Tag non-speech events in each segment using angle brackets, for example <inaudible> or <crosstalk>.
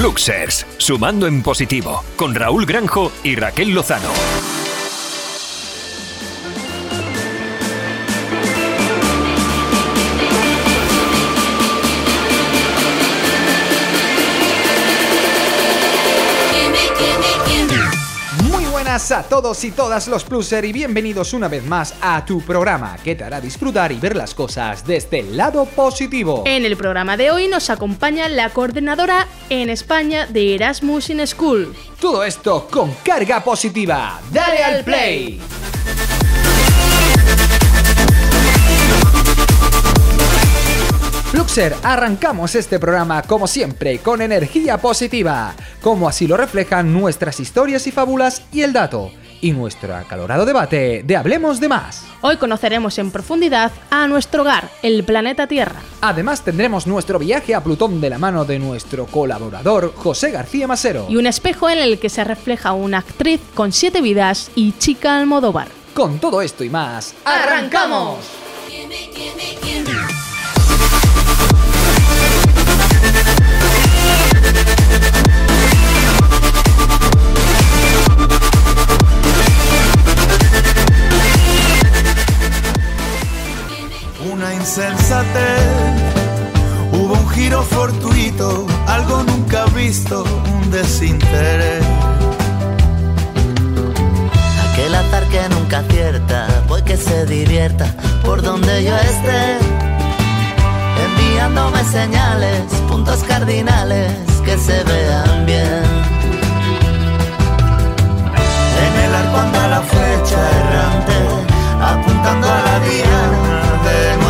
Luxers, sumando en positivo, con Raúl Granjo y Raquel Lozano. A todos y todas los Pluser y bienvenidos una vez más a tu programa que te hará disfrutar y ver las cosas desde el lado positivo. En el programa de hoy nos acompaña la coordinadora en España de Erasmus in School. Todo esto con carga positiva. ¡Dale al play! Luxer, arrancamos este programa como siempre con energía positiva, como así lo reflejan nuestras historias y fábulas y el dato, y nuestro acalorado debate de Hablemos de Más. Hoy conoceremos en profundidad a nuestro hogar, el planeta Tierra. Además tendremos nuestro viaje a Plutón de la mano de nuestro colaborador José García Masero. Y un espejo en el que se refleja una actriz con siete vidas y chica Almodóvar. Con todo esto y más, ¡arrancamos! Una insensatez, hubo un giro fortuito, algo nunca visto, un desinterés. Aquel azar que nunca acierta, pues que se divierta por donde yo esté enviándome señales, puntos cardinales que se vean bien. En el arco anda la flecha errante, apuntando a la diana de.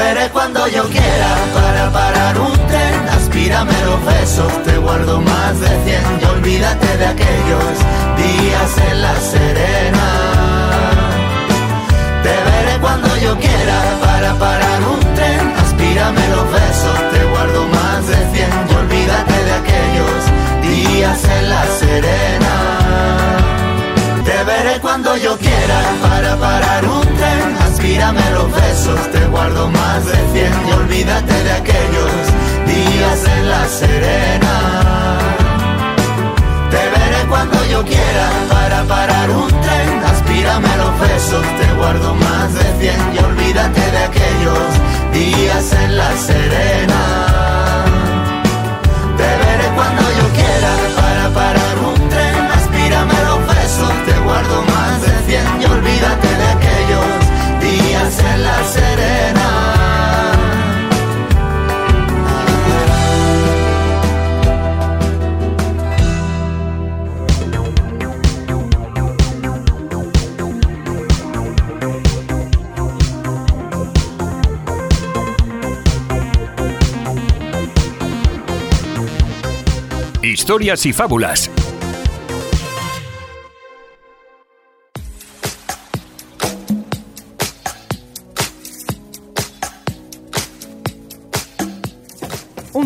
Te veré cuando yo quiera para parar un tren. Aspírame los besos, te guardo más de cien y olvídate de aquellos días en la serena cuando yo quiera para parar un tren. Aspírame los besos, te guardo más de cien y olvídate de aquellos días en la serena. Veré cuando yo quiera para parar un tren. Aspírame los besos, te guardo más de cien y olvídate de aquellos días en la serena. Te veré cuando yo quiera para parar un tren Mírame los besos, te guardo más de cien y olvídate de aquellos días en la serena. Te veré cuando yo quiera para parar guardo más de cien y olvídate de aquellos días en la serena. historias y fábulas.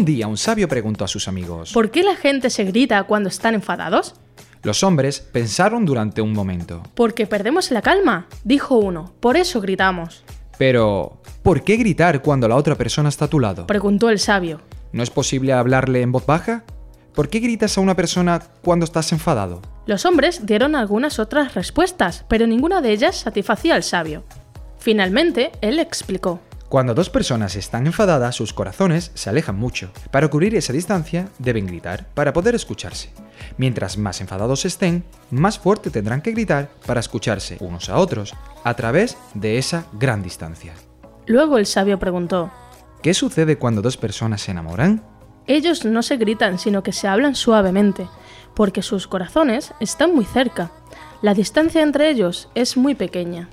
Un día un sabio preguntó a sus amigos, ¿Por qué la gente se grita cuando están enfadados? Los hombres pensaron durante un momento. Porque perdemos la calma, dijo uno, por eso gritamos. Pero, ¿por qué gritar cuando la otra persona está a tu lado? Preguntó el sabio. ¿No es posible hablarle en voz baja? ¿Por qué gritas a una persona cuando estás enfadado? Los hombres dieron algunas otras respuestas, pero ninguna de ellas satisfacía al sabio. Finalmente, él explicó. Cuando dos personas están enfadadas, sus corazones se alejan mucho. Para cubrir esa distancia, deben gritar para poder escucharse. Mientras más enfadados estén, más fuerte tendrán que gritar para escucharse unos a otros a través de esa gran distancia. Luego el sabio preguntó, ¿Qué sucede cuando dos personas se enamoran? Ellos no se gritan, sino que se hablan suavemente, porque sus corazones están muy cerca. La distancia entre ellos es muy pequeña.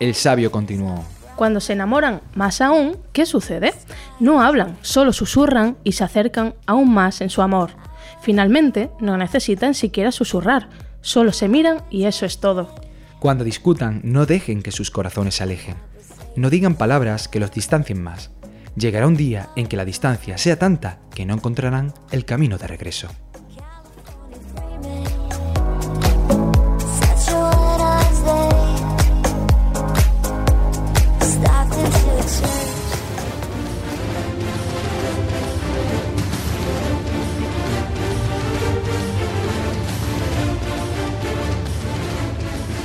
El sabio continuó. Cuando se enamoran más aún, ¿qué sucede? No hablan, solo susurran y se acercan aún más en su amor. Finalmente, no necesitan siquiera susurrar, solo se miran y eso es todo. Cuando discutan, no dejen que sus corazones se alejen. No digan palabras que los distancien más. Llegará un día en que la distancia sea tanta que no encontrarán el camino de regreso.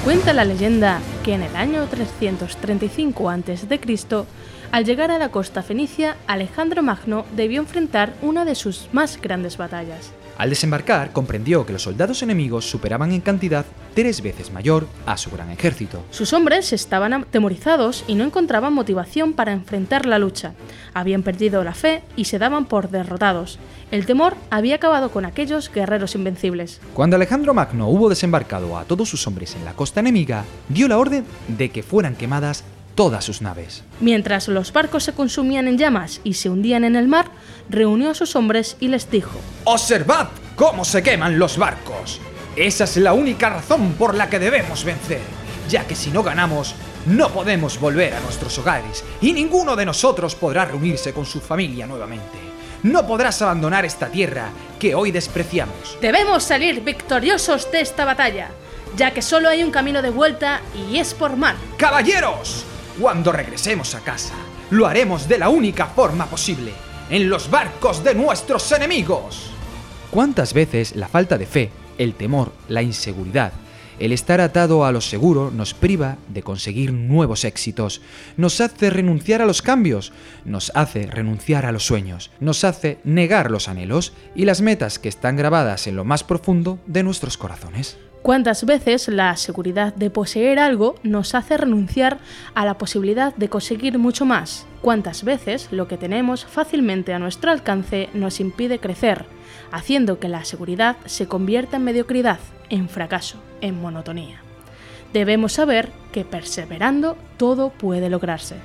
Cuenta la leyenda que en el año 335 a.C., al llegar a la costa fenicia, Alejandro Magno debió enfrentar una de sus más grandes batallas. Al desembarcar, comprendió que los soldados enemigos superaban en cantidad tres veces mayor a su gran ejército. Sus hombres estaban atemorizados y no encontraban motivación para enfrentar la lucha. Habían perdido la fe y se daban por derrotados. El temor había acabado con aquellos guerreros invencibles. Cuando Alejandro Magno hubo desembarcado a todos sus hombres en la costa enemiga, dio la orden de que fueran quemadas todas sus naves. Mientras los barcos se consumían en llamas y se hundían en el mar, reunió a sus hombres y les dijo, ¡Observad cómo se queman los barcos! Esa es la única razón por la que debemos vencer, ya que si no ganamos, no podemos volver a nuestros hogares y ninguno de nosotros podrá reunirse con su familia nuevamente. No podrás abandonar esta tierra que hoy despreciamos. Debemos salir victoriosos de esta batalla, ya que solo hay un camino de vuelta y es por mar. ¡Caballeros! Cuando regresemos a casa, lo haremos de la única forma posible, en los barcos de nuestros enemigos. ¿Cuántas veces la falta de fe, el temor, la inseguridad, el estar atado a lo seguro nos priva de conseguir nuevos éxitos, nos hace renunciar a los cambios, nos hace renunciar a los sueños, nos hace negar los anhelos y las metas que están grabadas en lo más profundo de nuestros corazones? ¿Cuántas veces la seguridad de poseer algo nos hace renunciar a la posibilidad de conseguir mucho más? ¿Cuántas veces lo que tenemos fácilmente a nuestro alcance nos impide crecer, haciendo que la seguridad se convierta en mediocridad, en fracaso, en monotonía? Debemos saber que perseverando todo puede lograrse.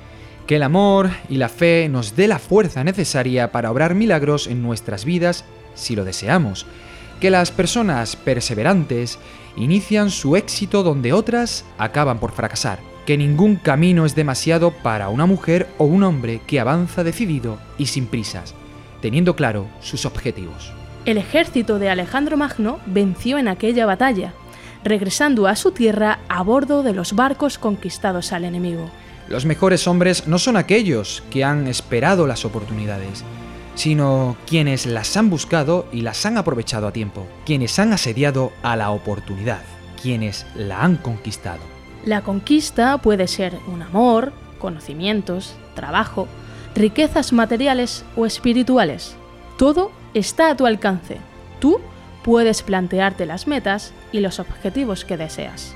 Que el amor y la fe nos dé la fuerza necesaria para obrar milagros en nuestras vidas si lo deseamos. Que las personas perseverantes inician su éxito donde otras acaban por fracasar. Que ningún camino es demasiado para una mujer o un hombre que avanza decidido y sin prisas, teniendo claro sus objetivos. El ejército de Alejandro Magno venció en aquella batalla, regresando a su tierra a bordo de los barcos conquistados al enemigo. Los mejores hombres no son aquellos que han esperado las oportunidades, sino quienes las han buscado y las han aprovechado a tiempo, quienes han asediado a la oportunidad, quienes la han conquistado. La conquista puede ser un amor, conocimientos, trabajo, riquezas materiales o espirituales. Todo está a tu alcance. Tú puedes plantearte las metas y los objetivos que deseas.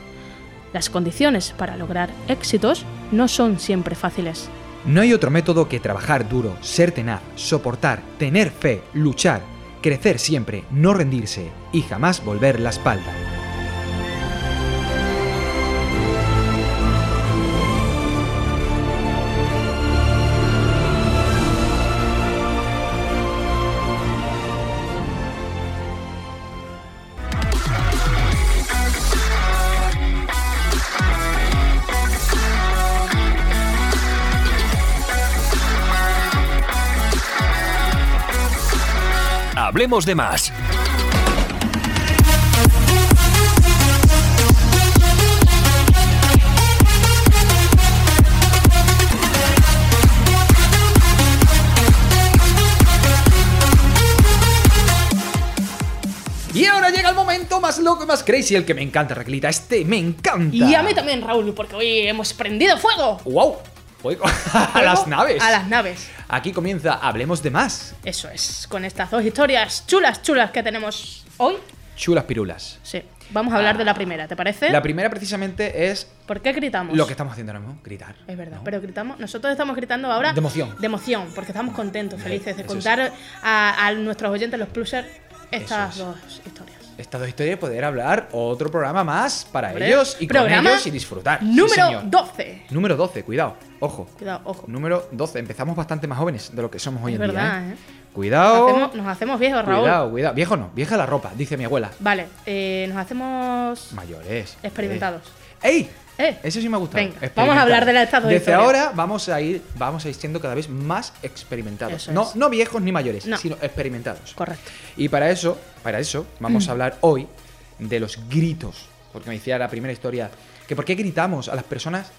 Las condiciones para lograr éxitos no son siempre fáciles. No hay otro método que trabajar duro, ser tenaz, soportar, tener fe, luchar, crecer siempre, no rendirse y jamás volver la espalda. Hablemos de más. Y ahora llega el momento más loco y más crazy, el que me encanta, Raquelita. Este me encanta. Y a mí también, Raúl, porque hoy hemos prendido fuego. ¡Wow! <laughs> A las naves. A las naves. Aquí comienza Hablemos de más. Eso es, con estas dos historias chulas, chulas que tenemos hoy. Chulas pirulas. Sí, vamos a hablar de la primera, ¿te parece? La primera precisamente es ¿Por qué gritamos? lo que estamos haciendo ahora mismo, gritar. Es verdad, ¿no? pero gritamos. Nosotros estamos gritando ahora. De emoción. De emoción, porque estamos contentos, felices de contar a, a nuestros oyentes, los plusers, estas dos historias. Estas dos historias poder hablar otro programa más para Hombre, ellos y con ellos y disfrutar. Sí, Número señor. 12. Número 12, cuidado. Ojo. Cuidado, ojo. Número 12. Empezamos bastante más jóvenes de lo que somos hoy Es en verdad, día. ¿eh? ¿eh? Cuidado. Nos hacemos, nos hacemos viejos, Raúl. Cuidado, cuidado. Viejo no, vieja la ropa, dice mi abuela. Vale, eh, nos hacemos Mayores. experimentados. ¡Ey! Eh, Eso sí me ha gustado. venga, vamos a hablar del estado de Desde historia. ahora vamos a ir, vamos a ir siendo cada vez más experimentados. No, es. no viejos ni mayores, No. sino experimentados. Correcto. Y para eso, para eso, vamos Mm. a hablar hoy de los gritos. Porque me decía la primera historia que por qué gritamos a las personas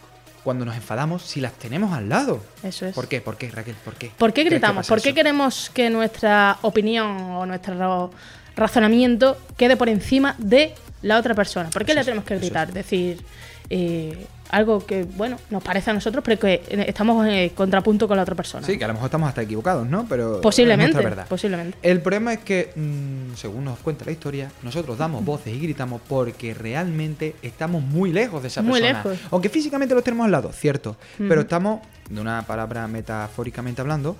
cuando nos enfadamos si las tenemos al lado. Eso es. ¿Por qué? ¿Por qué, Raquel? ¿Por qué? ¿Por qué ¿Crees que gritamos? ¿Por qué eso? queremos que nuestra opinión o nuestro razonamiento quede por encima de la otra persona? ¿Por qué Eso le es, tenemos que gritar? Decir eh, algo que, bueno, nos parece a nosotros, pero que estamos en contrapunto con la otra persona. Sí, que a lo mejor estamos hasta equivocados, ¿no? Pero es Posiblemente, nuestra verdad. posiblemente. El problema es que, mm, según nos cuenta la historia, nosotros damos voces y gritamos porque realmente estamos muy lejos de esa Muy persona. lejos. Aunque físicamente los tenemos al lado, cierto. Pero estamos, de una palabra metafóricamente hablando,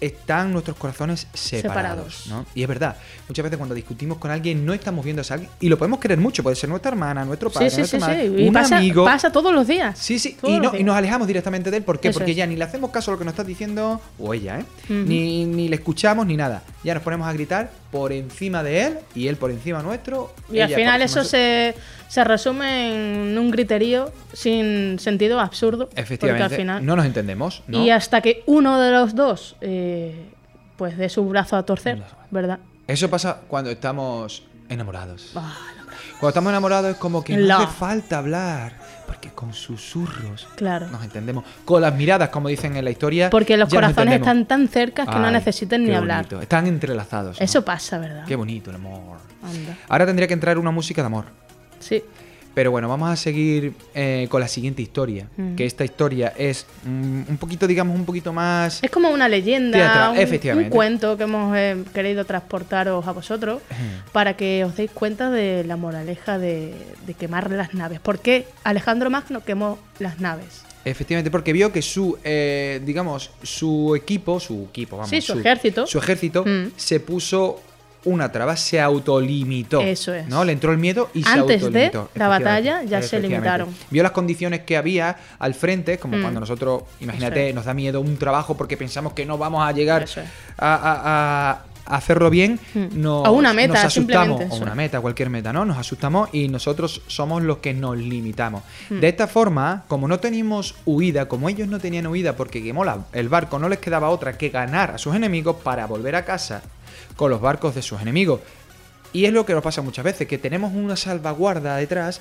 están nuestros corazones separados, Separados. ¿no? Y es verdad, muchas veces cuando discutimos con alguien no estamos viendo a ese alguien y lo podemos querer mucho, puede ser nuestra hermana, nuestro padre, Sí, sí, nuestra madre, sí. Y un pasa, amigo. pasa todos los días. Sí, sí, y, no, y nos alejamos directamente de él. ¿Por qué? Eso Porque es. ya ni le hacemos caso a lo que nos está diciendo, o ella, ¿eh? Ni, ni le escuchamos ni nada. Ya nos ponemos a gritar por encima de él y él por encima nuestro. Y al final eso se, se resume en un griterío sin sentido absurdo. Efectivamente, Porque al final. no nos entendemos. ¿no? Y hasta que uno de los dos eh, pues dé su brazo a torcer, ¿verdad? Eso pasa cuando estamos enamorados. Ah, Cuando estamos enamorados es como que no La. hace falta hablar, porque con susurros Claro. nos entendemos. Con las miradas, como dicen en la historia. Porque los corazones están tan cerca que no necesitan ni hablar. bonito. Están entrelazados. ¿no? Eso pasa, ¿verdad? Qué bonito el amor. Anda. Ahora tendría que entrar una música de amor. Sí. Pero bueno, vamos a seguir eh, con la siguiente historia. Mm. Que esta historia es mm, un poquito, digamos, un poquito más. Es como una leyenda, Teatral, un, efectivamente. un cuento que hemos eh, querido transportaros a vosotros para que os deis cuenta de la moraleja de, de quemar las naves. ¿Por qué Alejandro Magno quemó las naves? Efectivamente, porque vio que su, eh, digamos, su equipo, su equipo, vamos, Sí, su ejército. su ejército se puso una traba, se autolimitó. Eso es. ¿no? Le entró el miedo y se Antes de autolimitó. la batalla ya se limitaron. Vio las condiciones que había al frente, como Mm. cuando nosotros, imagínate, es. nos da miedo un trabajo porque pensamos que no vamos a llegar Eso es. a, a- a- a hacerlo bien. Mm. nos- A una meta, nos asustamos, o una meta, cualquier meta, ¿no? Nos asustamos y nosotros somos los que nos limitamos. Hmm. De esta forma, como no teníamos huida, como ellos no tenían huida porque quemó la- el barco, no les quedaba otra que ganar a sus enemigos para volver a casa con los barcos de sus enemigos. Y es lo que nos pasa muchas veces, que tenemos una salvaguarda detrás.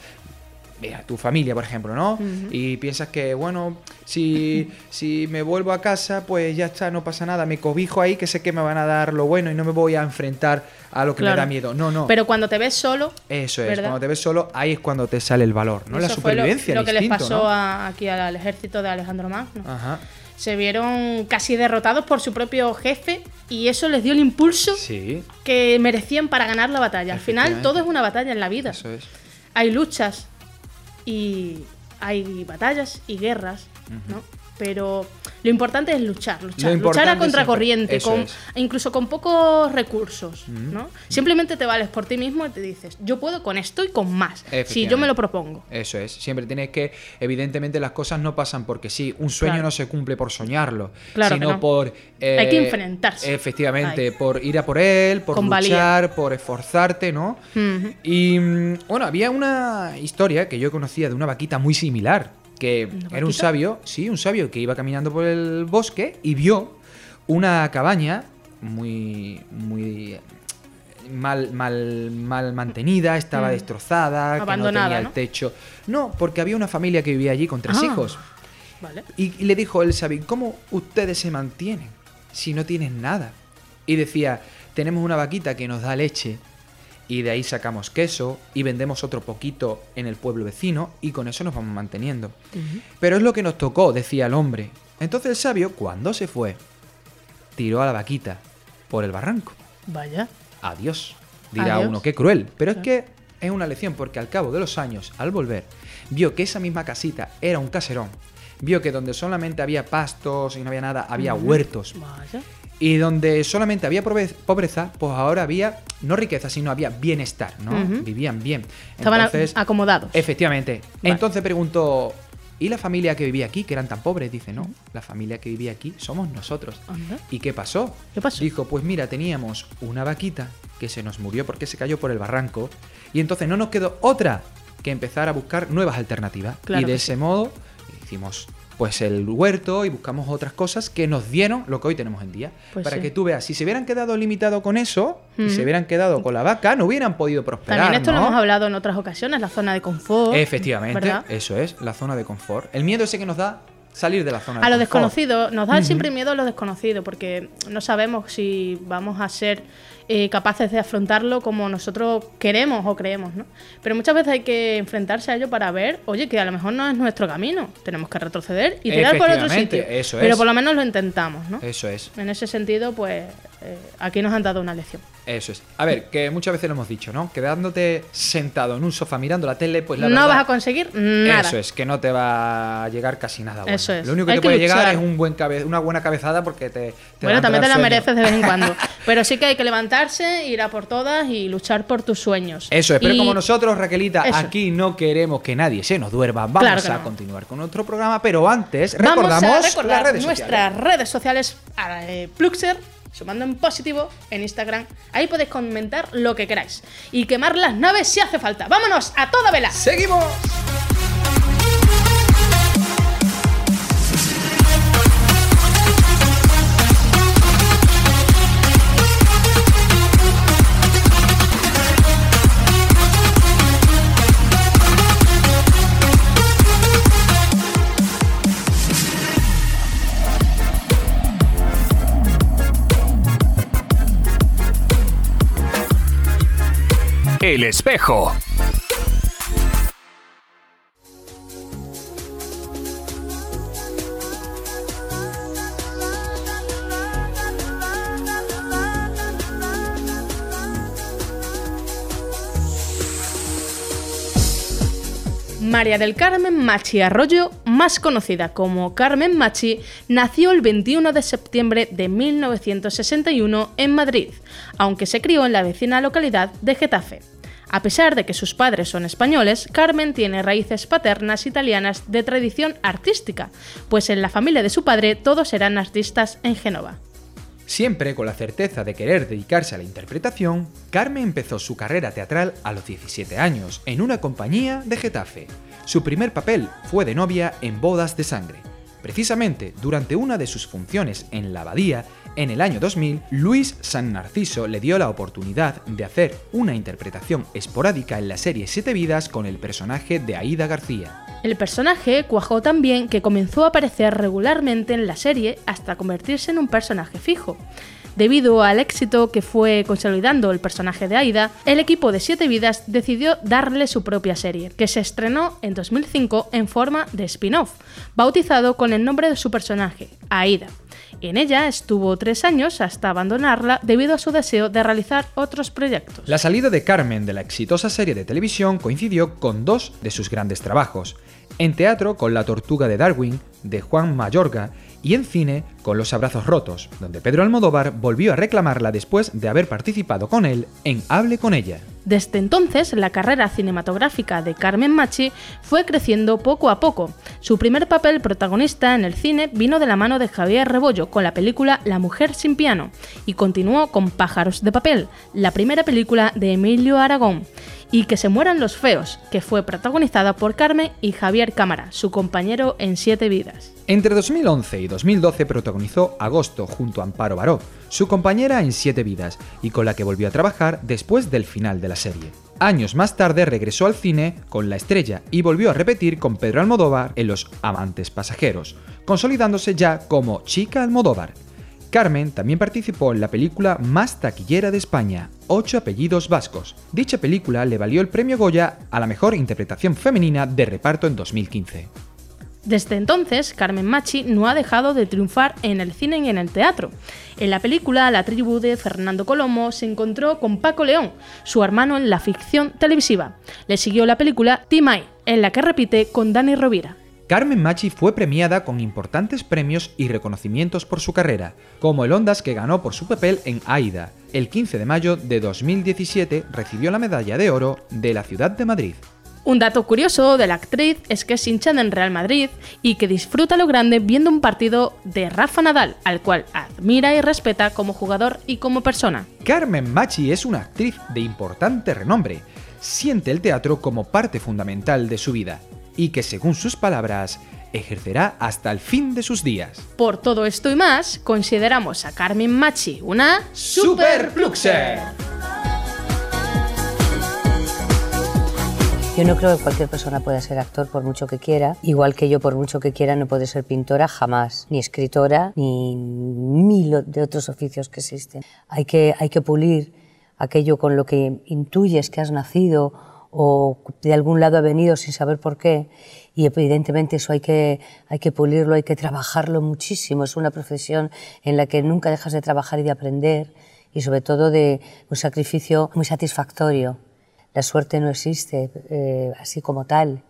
Mira, tu familia, por ejemplo, ¿no? Y piensas que, bueno, si, <laughs> si me vuelvo a casa, pues ya está, no pasa nada. Me cobijo ahí, que sé que me van a dar lo bueno y no me voy a enfrentar a lo que me da miedo. No, no. Pero cuando te ves solo, Eso es, ¿verdad? cuando te ves solo, ahí es cuando te sale el valor, ¿no? La eso fue lo- supervivencia, lo, el que les pasó ¿no? a- aquí al ejército de Alejandro Magno. Ajá. Se vieron casi derrotados por su propio jefe y eso les dio el impulso Sí, que merecían para ganar la batalla. Al final todo es una batalla en la vida. eso es. Hay luchas y hay batallas y guerras, ¿no? Pero lo importante es luchar, luchar, luchar a contracorriente, con, incluso con pocos recursos, ¿no? Simplemente te vales por ti mismo y te dices, yo puedo con esto y con más, si yo me lo propongo. Eso es. Siempre tienes que, evidentemente, las cosas no pasan porque sí. Un sueño Claro. no se cumple por soñarlo, Claro sino no. por. eh, Hay que enfrentarse. Efectivamente, Ahí. por ir a por él, por Con valía. luchar, por esforzarte, ¿no? Y mm, bueno, había una historia que yo conocía de una vaquita muy similar, que era un sabio, sí, un sabio que iba caminando por el bosque y vio una cabaña muy, muy mal, mal, mal mantenida, estaba Mm. destrozada, que Abandonada, no tenía el techo. No, porque había una familia que vivía allí con tres Ah. hijos. Vale. Y, y le dijo el sabio, ¿cómo ustedes se mantienen si no tienen nada? Y decía, tenemos una vaquita que nos da leche y de ahí sacamos queso y vendemos otro poquito en el pueblo vecino y con eso nos vamos manteniendo. Pero es lo que nos tocó, decía el hombre. Entonces el sabio, cuando se fue, tiró a la vaquita por el barranco. Vaya. Adiós. Dirá Adiós. uno, qué cruel. Pero es que es una lección porque al cabo de los años, al volver, vio que esa misma casita era un caserón. Vio que donde solamente había pastos y no había nada, había huertos. Vaya. Y donde solamente había pobre- pobreza, pues ahora había no riqueza, sino había bienestar, ¿no? Vivían bien. Estaban Entonces, acomodados. Efectivamente. Vale. Entonces preguntó, ¿y la familia que vivía aquí, que eran tan pobres? Dice, no, la familia que vivía aquí somos nosotros. Anda. ¿Y qué pasó? ¿Qué pasó? Dijo, pues mira, teníamos una vaquita que se nos murió porque se cayó por el barranco y entonces no nos quedó otra que empezar a buscar nuevas alternativas. Claro y de ese sí. modo hicimos pues el huerto y buscamos otras cosas que nos dieron lo que hoy tenemos en día. Pues para sí. que tú veas, si se hubieran quedado limitado con eso, y se hubieran quedado con la vaca, no hubieran podido prosperar. También esto ¿no? lo hemos hablado en otras ocasiones, la zona de confort. Efectivamente, ¿verdad? eso es, la zona de confort. El miedo ese que nos da salir de la zona de A lo confort. desconocido, nos da siempre miedo a lo desconocido, porque no sabemos si vamos a ser eh, capaces de afrontarlo como nosotros queremos o creemos, ¿no? Pero muchas veces hay que enfrentarse a ello para ver, oye, que a lo mejor no es nuestro camino, tenemos que retroceder y tirar por otro sitio. eso Pero es. por lo menos lo intentamos, ¿no? Eso es. En ese sentido, pues eh, aquí nos han dado una lección. Eso es. A ver, que muchas veces lo hemos dicho, ¿no? Quedándote sentado en un sofá mirando la tele, pues la no verdad- vas a conseguir nada. Eso es, que no te va a llegar casi nada bueno. Eso es. Lo único que Hay te que puede llegar es un buen cabe- una buena cabezada porque te, te Bueno, también te la sueño. mereces de vez en cuando. <laughs> Pero sí que hay que levantarse, ir a por todas y luchar por tus sueños. Eso es, pero Y- como nosotros, Raquelita, Eso. aquí no queremos que nadie se nos duerma, vamos Claro a no. continuar con otro programa, pero antes Vamos recordamos a recordar las redes nuestras sociales. redes sociales a Pluxer, sumando en positivo, en Instagram. Ahí podéis comentar lo que queráis. Y quemar las naves si hace falta. ¡Vámonos a toda vela! ¡Seguimos! El espejo. María del Carmen Machi Arroyo, más conocida como Carmen Machi, nació el 21 de septiembre de 1961 en Madrid, aunque se crió en la vecina localidad de Getafe. A pesar de que sus padres son españoles, Carmen tiene raíces paternas italianas de tradición artística, pues en la familia de su padre todos eran artistas en Génova. Siempre con la certeza de querer dedicarse a la interpretación, Carmen empezó su carrera teatral a los 17 años en una compañía de Getafe. Su primer papel fue de novia en Bodas de Sangre. Precisamente durante una de sus funciones en la abadía, en el año 2000, Luis San Narciso le dio la oportunidad de hacer una interpretación esporádica en la serie Siete Vidas con el personaje de Aida García. El personaje cuajó tan bien que comenzó a aparecer regularmente en la serie hasta convertirse en un personaje fijo. Debido al éxito que fue consolidando el personaje de Aida, el equipo de Siete Vidas decidió darle su propia serie, que se estrenó en 2005 en forma de spin-off, bautizado con el nombre de su personaje, Aida. En ella estuvo tres años hasta abandonarla debido a su deseo de realizar otros proyectos. La salida de Carmen de la exitosa serie de televisión coincidió con dos de sus grandes trabajos. En teatro con La Tortuga de Darwin, de Juan Mayorga, y en cine con Los Abrazos Rotos, donde Pedro Almodóvar volvió a reclamarla después de haber participado con él en Hable con ella. Desde entonces, la carrera cinematográfica de Carmen Machi fue creciendo poco a poco. Su primer papel protagonista en el cine vino de la mano de Javier Rebollo con la película La mujer sin piano y continuó con Pájaros de papel, la primera película de Emilio Aragón, y Que se mueran los feos, que fue protagonizada por Carmen y Javier Cámara, su compañero en Siete vidas. Entre 2011 y 2012 protagonizó Agosto junto a Amparo Baró, su compañera en Siete Vidas, y con la que volvió a trabajar después del final de la serie. Años más tarde regresó al cine con La Estrella y volvió a repetir con Pedro Almodóvar en Los Amantes Pasajeros, consolidándose ya como Chica Almodóvar. Carmen también participó en la película más taquillera de España, Ocho apellidos vascos. Dicha película le valió el premio Goya a la mejor interpretación femenina de reparto en 2015. Desde entonces, Carmen Machi no ha dejado de triunfar en el cine y en el teatro. En la película La tribu de Fernando Colomo se encontró con Paco León, su hermano en la ficción televisiva. Le siguió la película Timay, en la que repite con Dani Rovira. Carmen Machi fue premiada con importantes premios y reconocimientos por su carrera, como el Ondas que ganó por su papel en Aida. El 15 de mayo de 2017 recibió la medalla de oro de la ciudad de Madrid. Un dato curioso de la actriz es que es hincha del Real Madrid y que disfruta lo grande viendo un partido de Rafa Nadal, al cual admira y respeta como jugador y como persona. Carmen Machi es una actriz de importante renombre. siente el teatro como parte fundamental de su vida y que, según sus palabras, ejercerá hasta el fin de sus días. Por todo esto y más, consideramos a Carmen Machi una ¡Superfluxer! Yo no creo que cualquier persona pueda ser actor por mucho que quiera, igual que yo por mucho que quiera no puede ser pintora jamás, ni escritora, ni mil de otros oficios que existen. Hay que, hay que pulir aquello con lo que intuyes que has nacido o de algún lado ha venido sin saber por qué. Y evidentemente eso hay que, hay que pulirlo, hay que trabajarlo muchísimo. Es una profesión en la que nunca dejas de trabajar y de aprender y sobre todo de un sacrificio muy satisfactorio. La suerte no existe eh, así como tal,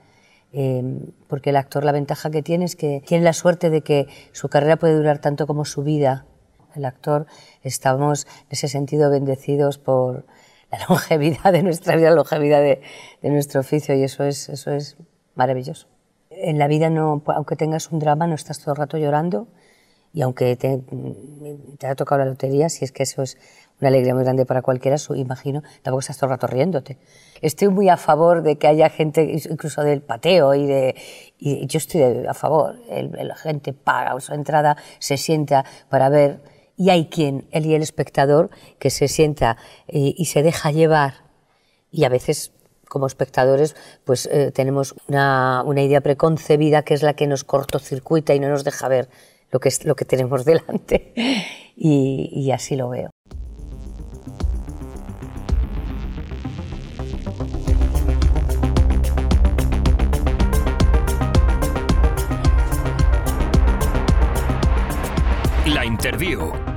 eh, porque el actor la ventaja que tiene es que tiene la suerte de que su carrera puede durar tanto como su vida. El actor estamos en ese sentido bendecidos por la <laughs> longevidad de nuestra vida, la longevidad de, nuestro oficio y eso es, eso es maravilloso. En la vida, no, aunque tengas un drama, no estás todo el rato llorando y aunque te, te haya tocado la lotería, si es que eso es una alegría muy grande para cualquiera, su, imagino, tampoco estás todo el rato riéndote. Estoy muy a favor de que haya gente, incluso del pateo, y, de, y yo estoy a favor. El, la gente paga su entrada, se sienta para ver, y hay quien, él y el espectador, que se sienta y, y se deja llevar, y a veces como espectadores, pues eh, tenemos una, una, idea preconcebida que es la que nos cortocircuita y no nos deja ver lo que, es, lo que tenemos <laughs> delante. Y así lo veo. Interview.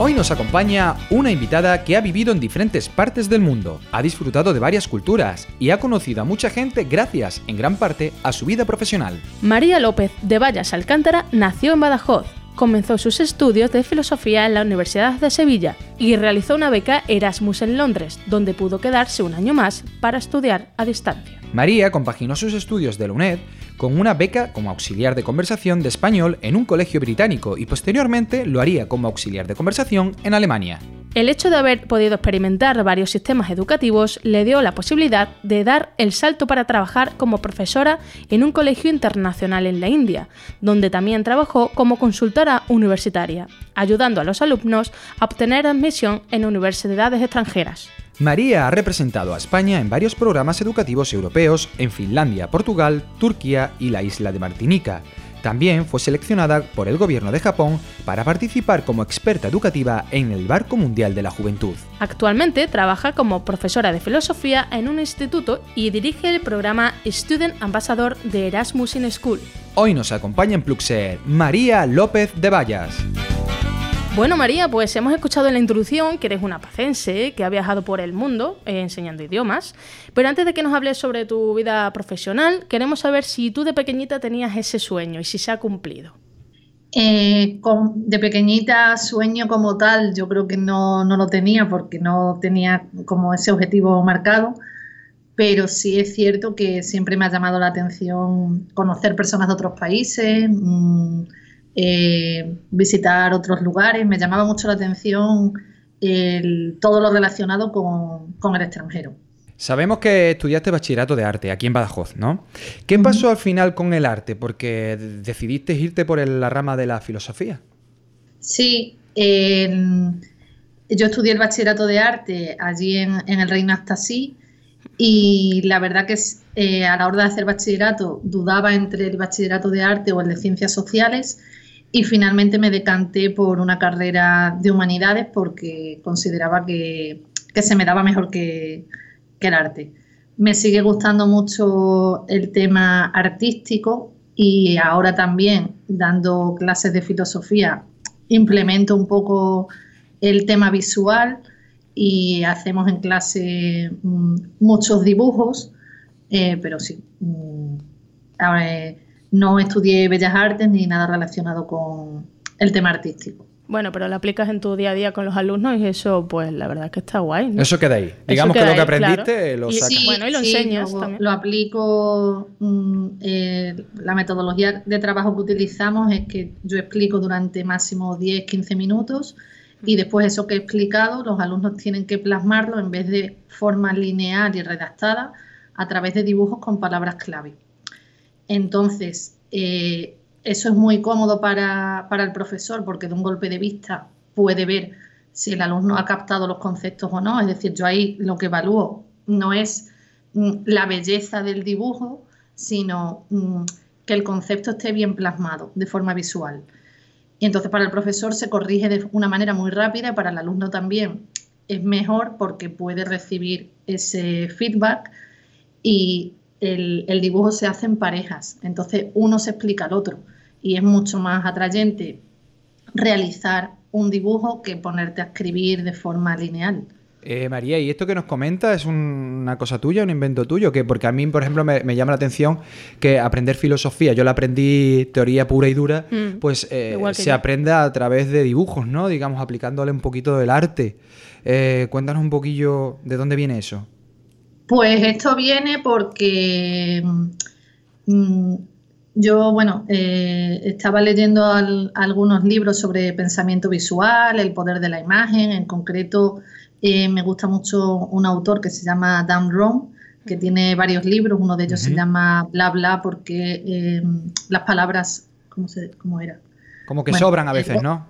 Hoy nos acompaña una invitada que ha vivido en diferentes partes del mundo, ha disfrutado de varias culturas y ha conocido a mucha gente gracias, en gran parte, a su vida profesional. María López de Vallas Alcántara nació en Badajoz. Comenzó sus estudios de filosofía en la Universidad de Sevilla y realizó una beca Erasmus en Londres, donde pudo quedarse un año más para estudiar a distancia. María compaginó sus estudios de la UNED con una beca como auxiliar de conversación de español en un colegio británico y posteriormente lo haría como auxiliar de conversación en Alemania. El hecho de haber podido experimentar varios sistemas educativos le dio la posibilidad de dar el salto para trabajar como profesora en un colegio internacional en la India, donde también trabajó como consultora universitaria, ayudando a los alumnos a obtener admisión en universidades extranjeras. María ha representado a España en varios programas educativos europeos en Finlandia, Portugal, Turquía y la isla de Martinica. También fue seleccionada por el gobierno de Japón para participar como experta educativa en el Barco Mundial de la Juventud. Actualmente trabaja como profesora de filosofía en un instituto y dirige el programa Student Ambassador de Erasmus in School. Hoy nos acompaña en Pluxer María López de Vallas. Bueno, María, pues hemos escuchado en la introducción que eres una pacense, que ha viajado por el mundo eh, enseñando idiomas. Pero antes de que nos hables sobre tu vida profesional, queremos saber si tú de pequeñita tenías ese sueño y si se ha cumplido. Eh, de pequeñita sueño como tal, yo creo que no, no, lo tenía porque no tenía como ese objetivo marcado, pero sí es cierto que siempre me ha llamado la atención conocer personas de otros países. Mmm, eh, visitar otros lugares. Me llamaba mucho la atención el, todo lo relacionado con, con, el extranjero. Sabemos que estudiaste bachillerato de arte aquí en Badajoz, ¿no? ¿Qué pasó al final con el arte? Porque decidiste irte por el, la rama de la filosofía. Sí, eh, yo estudié el bachillerato de arte allí en, en el Reino Astasí y la verdad que eh, a la hora de hacer bachillerato dudaba entre el bachillerato de arte o el de ciencias sociales y finalmente me decanté por una carrera de humanidades porque consideraba que, se me daba mejor que, el arte. Me sigue gustando mucho el tema artístico y ahora también dando clases de filosofía implemento un poco el tema visual y hacemos en clase mmm, muchos dibujos, eh, pero sí, ahora... Eh, no estudié Bellas Artes ni nada relacionado con el tema artístico. Bueno, pero lo aplicas en tu día a día con los alumnos y eso, pues la verdad es que está guay. ¿no? Eso queda ahí. Digamos queda que lo que ahí, aprendiste claro. lo Y sacas. sí, Bueno, y lo sí, enseñas lo, también. lo aplico. mm, eh, la metodología de trabajo que utilizamos es que yo explico durante máximo 10-15 minutos y después eso que he explicado, los alumnos tienen que plasmarlo en vez de forma lineal y redactada a través de dibujos con palabras clave. Entonces, eh, eso es muy cómodo para, para el profesor porque de un golpe de vista puede ver si el alumno ha captado los conceptos o no. Es decir, yo ahí lo que evalúo no es mm, la belleza del dibujo, sino mm, que el concepto esté bien plasmado de forma visual. Y entonces para el profesor se corrige de una manera muy rápida y para el alumno también es mejor porque puede recibir ese feedback y el, el dibujo se hace en parejas. Entonces uno se explica al otro y es mucho más atrayente realizar un dibujo que ponerte a escribir de forma lineal. Eh, María, ¿y esto que nos comenta es un- una cosa tuya, un invento tuyo? Que porque a mí, por ejemplo, me, me llama la atención que aprender filosofía, yo la aprendí teoría pura y dura, Mm, pues eh, se yo. aprende a través de dibujos, ¿no? Digamos, aplicándole un poquito del arte. Eh, cuéntanos un poquillo de dónde viene eso. Pues esto viene porque mm, yo, bueno, eh, estaba leyendo al- algunos libros sobre pensamiento visual, el poder de la imagen, en concreto eh, me gusta mucho un autor que se llama Dan Rohn, que tiene varios libros, uno de ellos se llama Bla Bla porque eh, las palabras, ¿cómo, se, cómo era? Como que Bueno, sobran a veces, ¿no?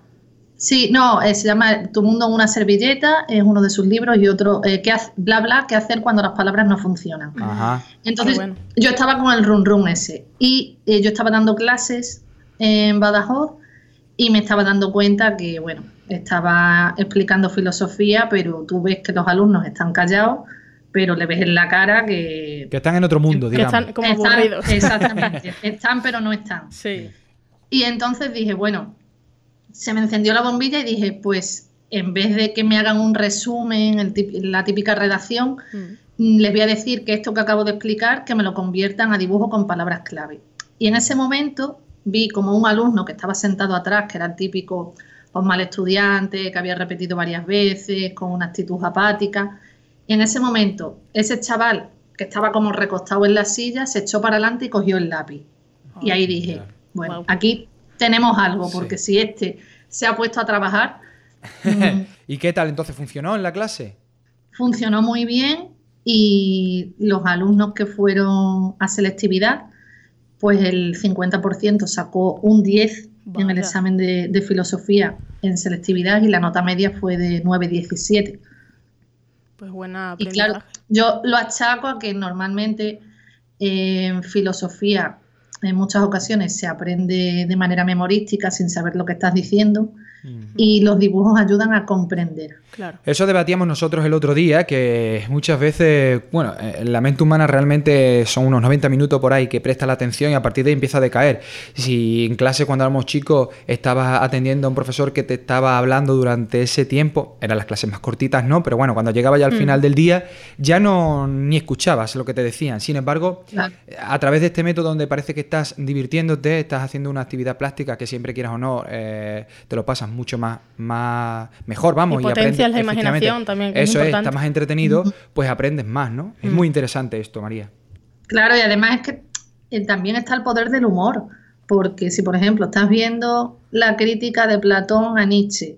Sí, no, eh, se llama Tu mundo en una servilleta, es uno de sus libros, y otro, eh, ¿qué hace- bla bla, qué hacer cuando las palabras no funcionan. Ajá. Entonces, Ah, bueno. yo estaba con el run run ese, y eh, yo estaba dando clases en Badajoz, y me estaba dando cuenta que, bueno, estaba explicando filosofía, pero tú ves que los alumnos están callados, pero le ves en la cara que... Que están en otro mundo, Que digamos. están como están- aburridos. Exactamente, <laughs> están pero no están. Sí. Y entonces dije, bueno, se me encendió la bombilla y dije, pues en vez de que me hagan un resumen, el la típica redacción, Mm. les voy a decir que esto que acabo de explicar, que me lo conviertan a dibujo con palabras clave. Y en ese momento vi como un alumno que estaba sentado atrás, que era el típico pues, mal estudiante, que había repetido varias veces, con una actitud apática. Y en ese momento, ese chaval que estaba como recostado en la silla, se echó para adelante y cogió el lápiz. Y ahí dije, bueno, Wow. aquí tenemos algo, Sí. porque si este se ha puesto a trabajar, <laughs> ¿Y qué tal entonces funcionó en la clase? funcionó muy bien y los alumnos que fueron a selectividad, pues el 50% sacó un 10 en el Vaya. examen de, de filosofía en selectividad y la nota media fue de 9,17. Pues buena Y claro, yo lo achaco a que normalmente eh, en filosofía en muchas ocasiones se aprende de manera memorística sin saber lo que estás diciendo y los dibujos ayudan a comprender. Claro. Eso debatíamos nosotros el otro día, que muchas veces, bueno, eh, la mente humana realmente son unos 90 minutos por ahí que presta la atención y a partir de ahí empieza a decaer. Si en clase cuando éramos chicos estabas atendiendo a un profesor que te estaba hablando durante ese tiempo, eran las clases más cortitas, ¿no? Pero bueno, cuando llegaba ya al final del día ya no ni escuchabas lo que te decían. Sin embargo, Claro. a través de este método donde parece que estás divirtiéndote, estás haciendo una actividad plástica que siempre quieras o no, eh, te lo pasas mucho más, más mejor, vamos. Y potencias aprendes- la imaginación también, que Eso es, está más entretenido, pues aprendes más, ¿no? Es muy interesante esto, María. Claro, y además es que eh, también está el poder del humor, porque si por ejemplo estás viendo la crítica de Platón a Nietzsche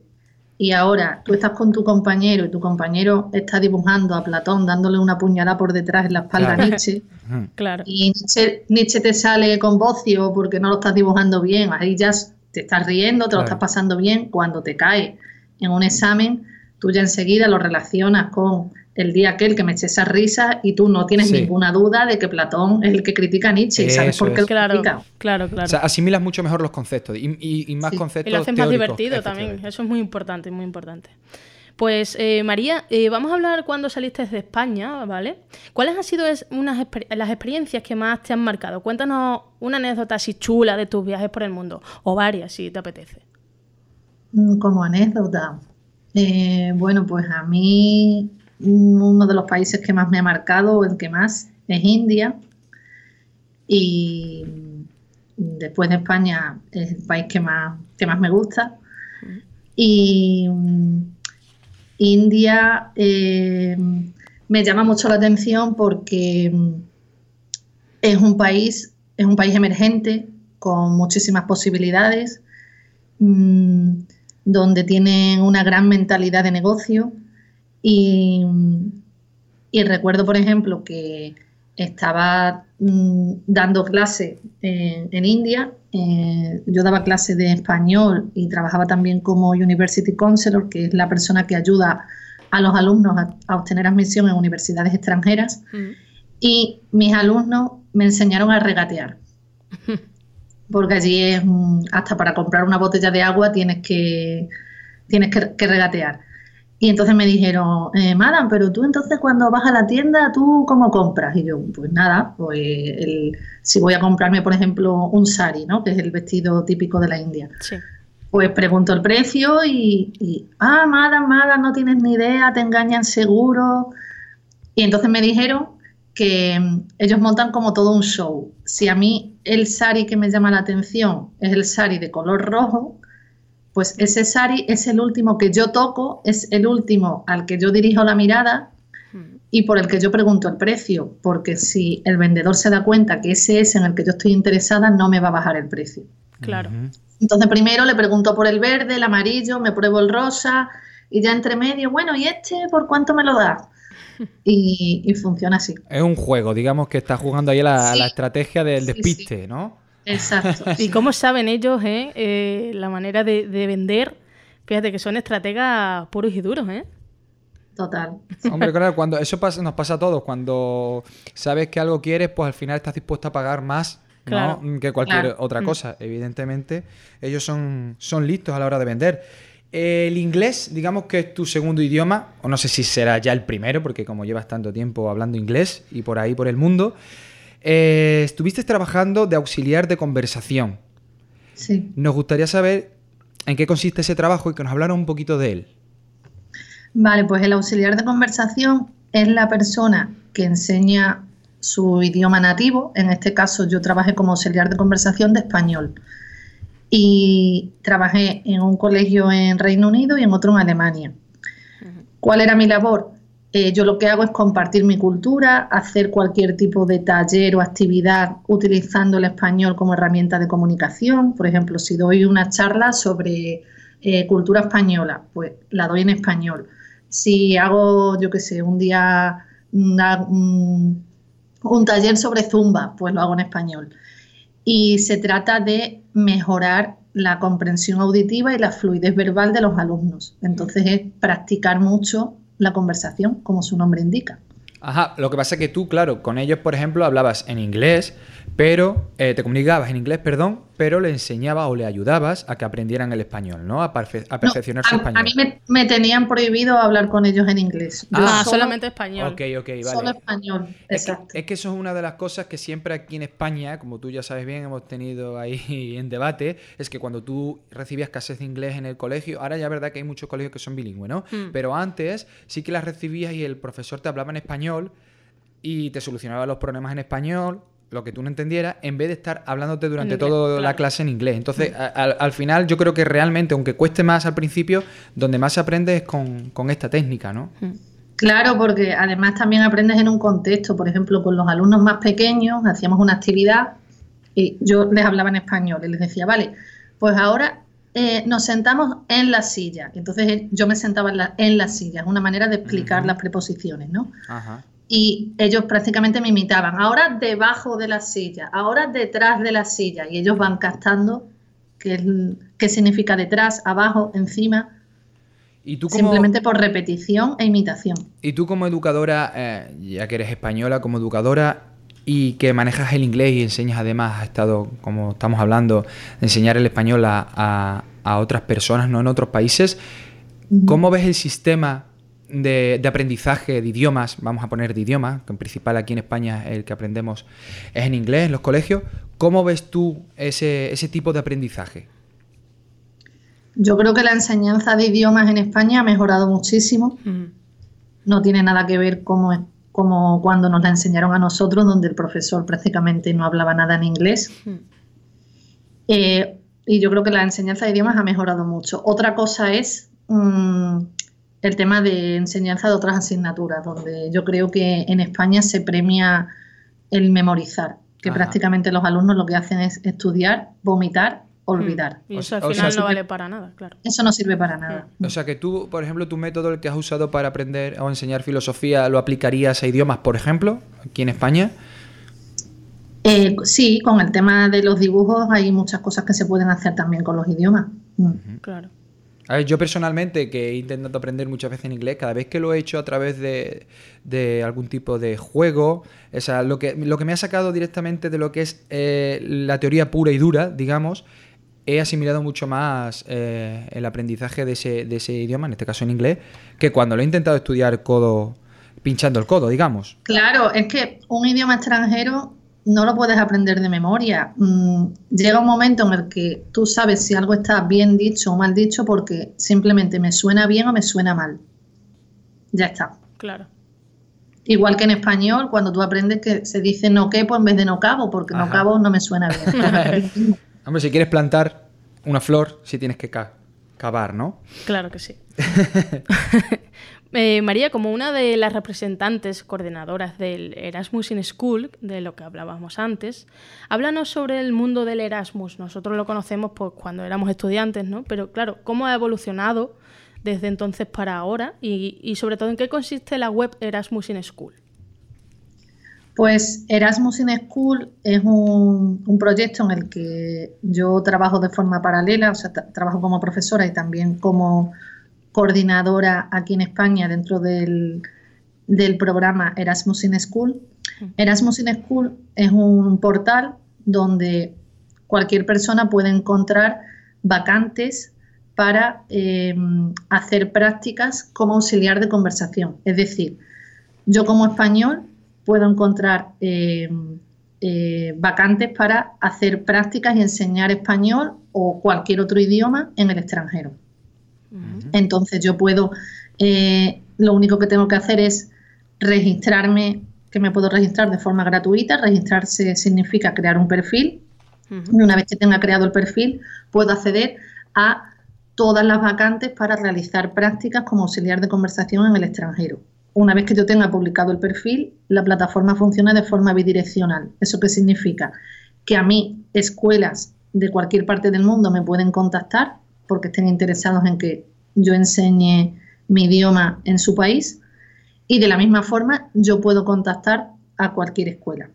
y ahora tú estás con tu compañero y tu compañero está dibujando a Platón dándole una puñalada por detrás en la espalda Claro. a Nietzsche. Claro. y Nietzsche, Nietzsche te sale con bocio porque no lo estás dibujando bien, ahí ya te estás riendo, te lo estás pasando bien, cuando te cae en un examen, tú ya enseguida lo relacionas con el día aquel que me eché esa risa y tú no tienes Sí. ninguna duda de que Platón es el que critica a Nietzsche y sabes por qué es. lo Claro, critica. claro, claro. O sea, asimilas mucho mejor los conceptos y, y- y más Sí. conceptos Y lo haces más divertido también. Eso es muy importante, muy importante. Pues eh, María, eh, vamos a hablar cuando saliste de España, ¿vale? ¿Cuáles han sido es- unas exper- las experiencias que más te han marcado? Cuéntanos una anécdota así chula de tus viajes por el mundo, o varias, si te apetece. Mm, Como anécdota, eh, bueno, pues a mí mm, uno de los países que más me ha marcado, o el que más, es India. Y después de España es el país que más, que más me gusta. Y mm, India eh, me llama mucho la atención porque mm, es un país, es un país emergente con muchísimas posibilidades, mm, donde tienen una gran mentalidad de negocio. Y, y recuerdo, por ejemplo, que estaba mm, dando clase en, en India. eh, yo daba clase de español y trabajaba también como University Counselor, que es la persona que ayuda a los alumnos a, a obtener admisión en universidades extranjeras. Mm. Y mis alumnos me enseñaron a regatear. <laughs> Porque allí es, mm, hasta para comprar una botella de agua tienes que, tienes que, que regatear. Y entonces me dijeron, eh, Madam, pero tú entonces cuando vas a la tienda, ¿tú cómo compras? Y yo, pues nada, pues el- si voy a comprarme, por ejemplo, un sari, ¿no? Que es el vestido típico de la India. Sí. Pues pregunto el precio y, y, ah, Madam, Madam, no tienes ni idea, te engañan seguro. Y entonces me dijeron que mm, ellos montan como todo un show. Si a mí el sari que me llama la atención es el sari de color rojo, pues ese sari es el último que yo toco, es el último al que yo dirijo la mirada y por el que yo pregunto el precio, porque si el vendedor se da cuenta que ese es en el que yo estoy interesada, no me va a bajar el precio. Claro. Entonces primero le pregunto por el verde, el amarillo, me pruebo el rosa y ya entre medio, bueno, ¿y este por cuánto me lo da? <laughs> Y, y funciona así. Es un juego, digamos que está jugando ahí la, Sí. la estrategia del Sí, sí. despiste, ¿no? Exacto. <laughs> ¿Y cómo saben ellos eh, eh, la manera de, de vender? Fíjate que son estrategas puros y duros, ¿eh? Total. Hombre, <laughs> claro, cuando eso pasa, nos pasa a todos. Cuando sabes que algo quieres, pues al final estás dispuesto a pagar más ¿no? Que cualquier Claro. otra Mm. cosa. Evidentemente, ellos son, son listos a la hora de vender. El inglés, digamos que es tu segundo idioma, o no sé si será ya el primero, porque como llevas tanto tiempo hablando inglés y por ahí por el mundo, eh, estuviste trabajando de auxiliar de conversación. Sí. Nos gustaría saber en qué consiste ese trabajo y que nos hablara un poquito de él. Vale, pues el auxiliar de conversación es la persona que enseña su idioma nativo. En este caso yo trabajé como auxiliar de conversación de español. Y trabajé en un colegio en Reino Unido y en otro en Alemania. ¿Cuál era mi labor? Eh, yo lo que hago es compartir mi cultura, hacer cualquier tipo de taller o actividad utilizando el español como herramienta de comunicación. Por ejemplo, si doy una charla sobre eh, cultura española, pues la doy en español. Si hago, yo qué sé, un día un, un taller sobre zumba, pues lo hago en español. Y se trata de mejorar la comprensión auditiva y la fluidez verbal de los alumnos. Entonces es practicar mucho la conversación, como su nombre indica. Ajá, lo que pasa es que tú, claro, con ellos, por ejemplo, hablabas en inglés, pero eh, te comunicabas en inglés, perdón, pero le enseñabas o le ayudabas a que aprendieran el español, ¿no? A, perfe- a No, perfeccionar su a, español. a mí me, me tenían prohibido hablar con ellos en inglés. Yo Ah, solo- solamente español. Ok, ok, vale. Solo español, Es que, exacto. es que eso es una de las cosas que siempre aquí en España, como tú ya sabes bien, hemos tenido ahí <laughs> en debate, es que cuando tú recibías clases de inglés en el colegio, ahora ya es verdad que hay muchos colegios que son bilingües, ¿no? Mm. Pero antes sí que las recibías y el profesor te hablaba en español y te solucionaba los problemas en español, lo que tú no entendieras, en vez de estar hablándote durante inglés, toda la clase en inglés. Entonces, a- al, al final yo creo que realmente, aunque cueste más al principio, donde más se aprende es con, con esta técnica, ¿no? Claro, porque además también aprendes en un contexto. Por ejemplo, con los alumnos más pequeños hacíamos una actividad y yo les hablaba en español y les decía, vale, pues ahora eh, nos sentamos en la silla. Entonces eh, yo me sentaba en la, en la silla, es una manera de explicar las preposiciones, ¿no? Ajá. Y ellos prácticamente me imitaban, ahora debajo de la silla, ahora detrás de la silla. Y ellos van captando qué, significa detrás, abajo, encima, Y tú como... simplemente por repetición e imitación. Y tú como educadora, eh, ya que eres española, como educadora y que manejas el inglés y enseñas además, has estado, como estamos hablando, enseñar el español a, a- a otras personas, no en otros países, ¿cómo ves el sistema de, de aprendizaje de idiomas? Vamos a poner de idioma, que en principal aquí en España el que aprendemos es en inglés, en los colegios. ¿Cómo ves tú ese, ese tipo de aprendizaje? Yo creo que la enseñanza de idiomas en España ha mejorado muchísimo. Mm. No tiene nada que ver como, como cuando nos la enseñaron a nosotros, donde el profesor prácticamente no hablaba nada en inglés. Mm. Eh, y yo creo que la enseñanza de idiomas ha mejorado mucho. Otra cosa es mm, el tema de enseñanza de otras asignaturas, donde yo creo que en España se premia el memorizar, que Ajá. prácticamente los alumnos lo que hacen es estudiar, vomitar, olvidar. Y O eso sea- al o final sea, no vale para nada, claro. Eso no sirve para nada. O sea que tú, por ejemplo, tu método el que has usado para aprender o enseñar filosofía, ¿lo aplicarías a idiomas, por ejemplo, aquí en España? Eh, sí, con el tema de los dibujos hay muchas cosas que se pueden hacer también con los idiomas. Mm. Claro. A ver, yo personalmente, que he intentado aprender muchas veces en inglés, cada vez que lo he hecho a través de, de algún tipo de juego, o sea, lo que, lo que me ha sacado directamente de lo que es eh, la teoría pura y dura, digamos, he asimilado mucho más eh, el aprendizaje de ese, de ese idioma, en este caso en inglés, que cuando lo he intentado estudiar codo, pinchando el codo, digamos. Claro, es que un idioma extranjero no lo puedes aprender de memoria. Mm, llega un momento en el que tú sabes si algo está bien dicho o mal dicho porque simplemente me suena bien o me suena mal. Ya está. Claro. Igual que en español, cuando tú aprendes que se dice no quepo en vez de no cabo, porque no cabo no me suena bien. <laughs> Hombre, si quieres plantar una flor, sí tienes que ca- cavar, ¿no? Claro que sí. <laughs> Eh, María, como una de las representantes coordinadoras del Erasmus in School, de lo que hablábamos antes, háblanos sobre el mundo del Erasmus. Nosotros lo conocemos pues, cuando éramos estudiantes, ¿no? Pero claro, ¿cómo ha evolucionado desde entonces para ahora? Y, y sobre todo, ¿en qué consiste la web Erasmus in School? Pues Erasmus in School es un, un proyecto en el que yo trabajo de forma paralela, o sea, tra- trabajo como profesora y también como coordinadora aquí en España dentro del, del programa Erasmus in School. Erasmus in School es un portal donde cualquier persona puede encontrar vacantes para eh, hacer prácticas como auxiliar de conversación. Es decir, yo como español puedo encontrar eh, eh, vacantes para hacer prácticas y enseñar español o cualquier otro idioma en el extranjero. Entonces yo puedo, eh, lo único que tengo que hacer es registrarme, que me puedo registrar de forma gratuita. Registrarse significa crear un perfil. Y una vez que tenga creado el perfil, puedo acceder a todas las vacantes para realizar prácticas como auxiliar de conversación en el extranjero. Una vez que yo tenga publicado el perfil, la plataforma funciona de forma bidireccional. ¿Eso qué significa? Que a mí, escuelas de cualquier parte del mundo me pueden contactar porque estén interesados en que yo enseñe mi idioma en su país y de la misma forma yo puedo contactar a cualquier escuela.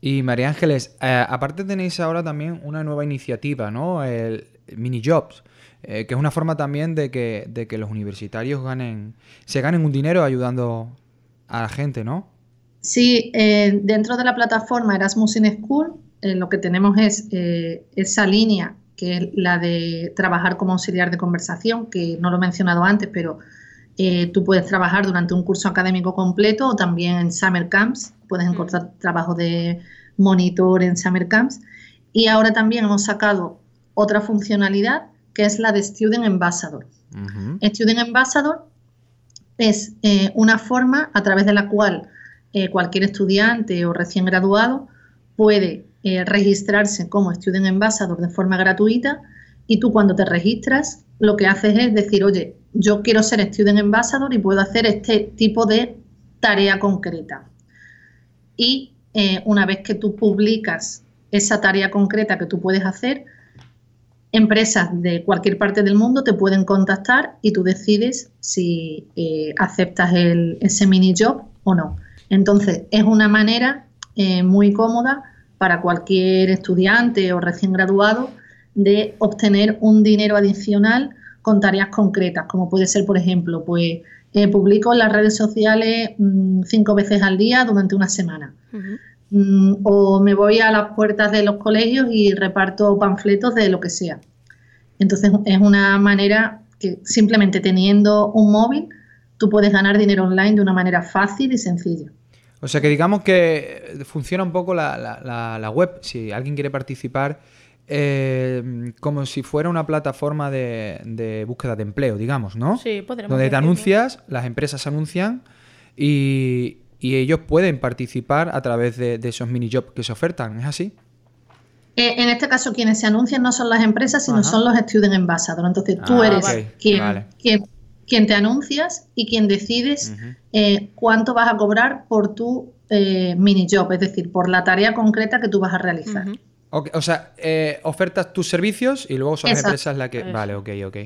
Y María Ángeles, eh, aparte tenéis ahora también una nueva iniciativa, ¿no? El Mini Jobs, eh, que es una forma también de que, de que los universitarios ganen, se ganen un dinero ayudando a la gente, ¿no? Sí, eh, dentro de la plataforma Erasmus in School lo que tenemos es esa línea que es la de trabajar como auxiliar de conversación, que no lo he mencionado antes, pero eh, tú puedes trabajar durante un curso académico completo o también en summer camps, puedes encontrar trabajo de monitor en summer camps. Y ahora también hemos sacado otra funcionalidad que es la de Student Ambassador. Student Ambassador es eh, una forma a través de la cual eh, cualquier estudiante o recién graduado puede eh, registrarse como Student Ambassador de forma gratuita y tú cuando te registras lo que haces es decir, oye, yo quiero ser Student Ambassador y puedo hacer este tipo de tarea concreta. Y eh, una vez que tú publicas esa tarea concreta que tú puedes hacer, empresas de cualquier parte del mundo te pueden contactar y tú decides si eh, aceptas ese mini job o no. Entonces, es una manera muy cómoda para cualquier estudiante o recién graduado de obtener un dinero adicional con tareas concretas, como puede ser, por ejemplo, pues eh, publico en las redes sociales mm, cinco veces al día durante una semana. Mm, o me voy a las puertas de los colegios y reparto panfletos de lo que sea. Entonces es una manera que simplemente teniendo un móvil tú puedes ganar dinero online de una manera fácil y sencilla. O sea que digamos que funciona un poco la, la- la- la web, si alguien quiere participar, eh, como si fuera una plataforma de, de búsqueda de empleo, digamos, ¿no? Sí, podríamos Donde te decirlo. anuncias, las empresas anuncian y, y ellos pueden participar a través de, de esos mini jobs que se ofertan, ¿es así? Eh, en este caso, quienes se anuncian no son las empresas, sino Ajá. son los student ambassadors. Entonces, tú Ah, eres quien, vale. quien, quien te anuncias y quien decides eh, cuánto vas a cobrar por tu eh, mini job, es decir, por la tarea concreta que tú vas a realizar. O sea, eh, ofertas tus servicios y luego son las empresas las que... Eso. Vale, ok, ok.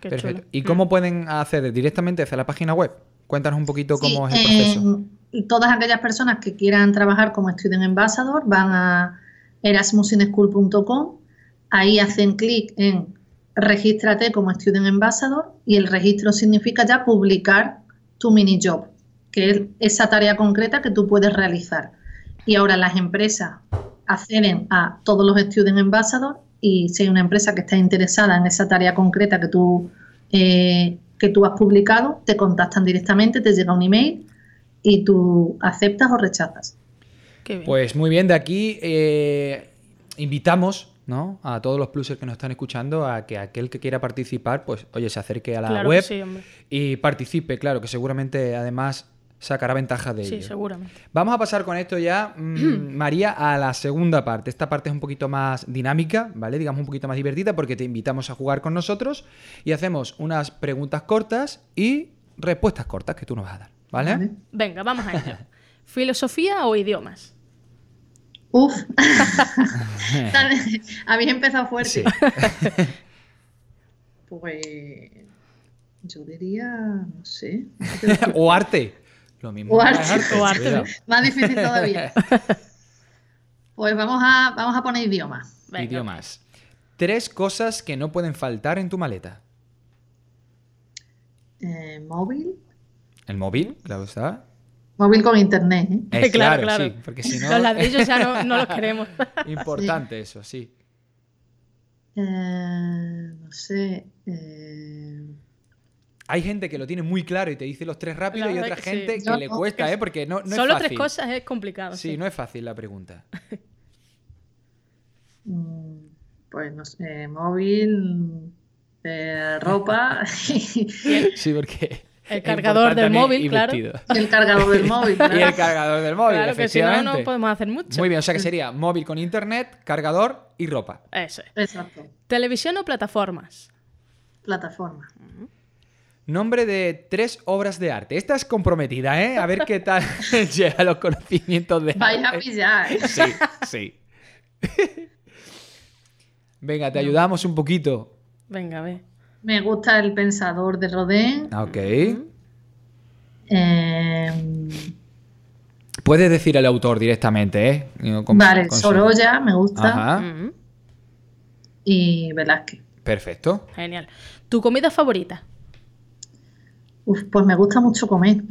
Perfecto. chulo. ¿Y Mm. cómo pueden acceder? ¿Directamente hacia la página web? Cuéntanos un poquito cómo Sí, es el proceso. eh, todas aquellas personas que quieran trabajar como Student Ambassador van a erasmusinschool.com, ahí hacen clic en regístrate como Student Ambassador y el registro significa ya publicar tu mini job, que es esa tarea concreta que tú puedes realizar. Y ahora las empresas acceden a todos los Student Ambassador y si hay una empresa que está interesada en esa tarea concreta que tú, eh, que tú has publicado, te contactan directamente, te llega un email y tú aceptas o rechazas. Qué bien. Pues muy bien, de aquí eh, invitamos ¿no? a todos los plusers que nos están escuchando a que aquel que quiera participar, pues oye, se acerque a la claro web sí, y participe, claro, que seguramente además sacará ventaja de Sí, ello. seguramente. Vamos a pasar con esto ya, mm, <clears throat> María, a la segunda parte. Esta parte es un poquito más dinámica, ¿vale? Digamos un poquito más divertida porque te invitamos a jugar con nosotros y hacemos unas preguntas cortas y respuestas cortas que tú nos vas a dar, ¿vale? Vale. Venga, vamos a ello. ¿Filosofía o idiomas? Uf, <laughs> habéis empezado fuerte. Sí. <laughs> Pues yo diría, no sé, <laughs> o arte. Lo mismo. O arte. O más difícil todavía. Pues vamos a, vamos a poner idioma. Venga. Idiomas. Tres cosas que no pueden faltar en tu maleta. Eh, móvil, El móvil, claro está. Móvil con internet. ¿eh? Es Claro, claro, sí, porque si no, Los ladrillos ya no, no los queremos. <laughs> importante eso, sí. Eh, no sé. eh, Hay gente que lo tiene muy claro y te dice los tres rápido y otra que sí. gente que le cuesta, es- ¿eh? Porque no, no es Solo fácil. tres cosas es complicado. Sí, no es fácil la pregunta. <laughs> mm, pues no sé, móvil, eh, ropa <laughs> Sí, porque. El cargador del móvil, y claro. vestido. el cargador del móvil. Y el claro. cargador del móvil, Claro que si no, no efectivamente. podemos hacer mucho. Muy bien, o sea que sería móvil con internet, cargador y ropa. Eso es. Exacto. ¿Televisión o plataformas? Plataforma. Nombre de tres obras de arte. Esta es comprometida, ¿eh? A ver qué tal <laughs> llega los conocimientos de Vais a pillar. ¿eh? Sí, sí. <laughs> Venga, te ayudamos un poquito. Venga, a ver. Me gusta el pensador de Rodin. Ah, Ok. eh, Puedes decir el autor directamente, ¿eh? Con- vale, con su- Sorolla me gusta. Ajá. Mm, Y Velázquez. Perfecto. Genial. ¿Tu comida favorita? Uf, pues me gusta mucho comer.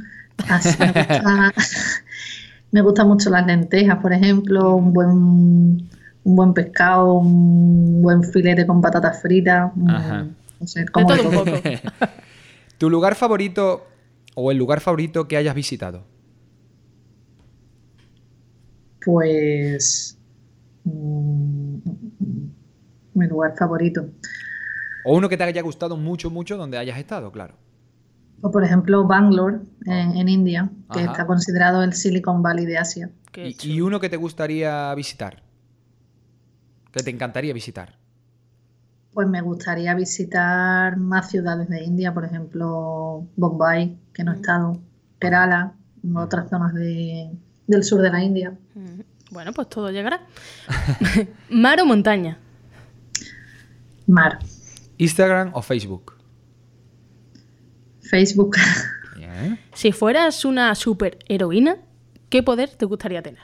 Así me, gusta, <laughs> <laughs> me gustan mucho las lentejas, por ejemplo, un buen, un buen pescado, un buen filete con patatas fritas. un- Ajá. No sé, De como todo de un todo. poco. <laughs> ¿Tu lugar favorito o el lugar favorito que hayas visitado? Pues. mm, mi lugar favorito. O uno que te haya gustado mucho, mucho donde hayas estado, claro. O por ejemplo, Bangalore, en, en India, que Ajá. está considerado el Silicon Valley de Asia. Y, y uno que te gustaría visitar. Que te encantaría visitar. Pues me gustaría visitar más ciudades de India, por ejemplo, Bombay, que no he estado, Kerala, otras zonas de- del sur de la India. Mm, Bueno, pues todo llegará. <laughs> ¿Mar o montaña? Mar, Instagram o Facebook. Facebook. Bien. Si fueras una superheroína, ¿qué poder te gustaría tener?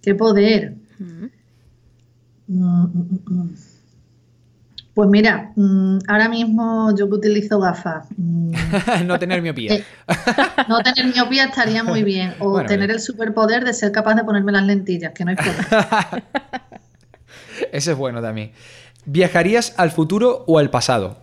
¿Qué poder? Mm, mm, mm. Pues mira, mm, ahora mismo yo que utilizo gafas, <laughs> mm, no tener miopía. Eh, no tener miopía estaría muy bien. O Bueno, tener bien. el superpoder de ser capaz de ponerme las lentillas, que no hay forma. <laughs> Ese es bueno también. ¿Viajarías al futuro o al pasado?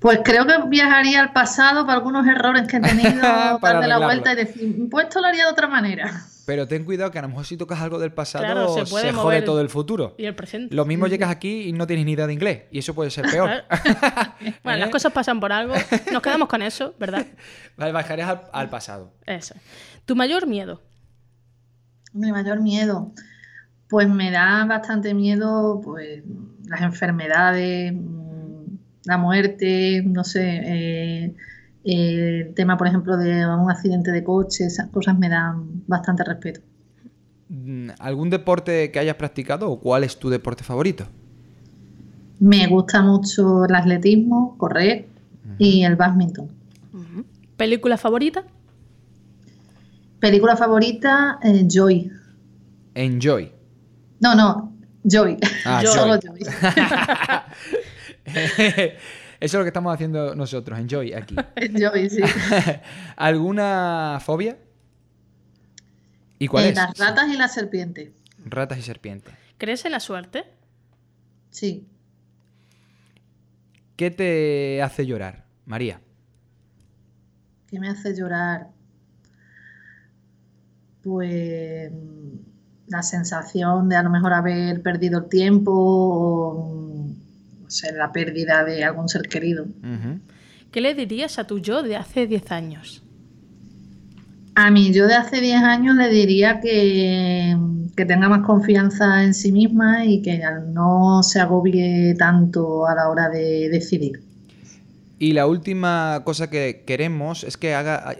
Pues creo que viajaría al pasado para algunos errores que he tenido, <laughs> Para darle la vuelta y decir, pues esto lo haría de otra manera. Pero ten cuidado que a lo mejor si tocas algo del pasado Claro, se jode todo el futuro. Y el presente. Lo mismo llegas aquí y no tienes ni idea de inglés. Y eso puede ser <laughs> peor. <laughs> Bueno, las cosas pasan por algo. Nos quedamos con eso, ¿verdad? <laughs> Vale, Viajarías al, al pasado. Eso. ¿Tu mayor miedo? Mi mayor miedo. Pues me da bastante miedo pues, las enfermedades, mm, la muerte, no sé, eh, eh, el tema, por ejemplo, de un accidente de coche, esas cosas me dan bastante respeto. Mm, ¿Algún deporte que hayas practicado o cuál es tu deporte favorito? Me gusta mucho el atletismo, correr y el badminton. ¿Película favorita? Película favorita, eh, Joy. Enjoy. No, no, Joy. Ah, <laughs> Solo Joy. <laughs> <laughs> Eso es lo que estamos haciendo nosotros, enjoy aquí. <laughs> Joy, sí. <laughs> ¿Alguna fobia? ¿Y cuál Eh, es? Las ratas y la serpiente. Ratas y serpientes. ¿Crees en la suerte? Sí. ¿Qué te hace llorar, María? ¿Qué me hace llorar? Pues la sensación de a lo mejor haber perdido el tiempo o sé, la pérdida de algún ser querido. ¿Qué le dirías a tu yo de hace 10 años? A mí yo de hace 10 años le diría que, que tenga más confianza en sí misma y que no se agobie tanto a la hora de decidir. Y la última cosa que queremos es que haga,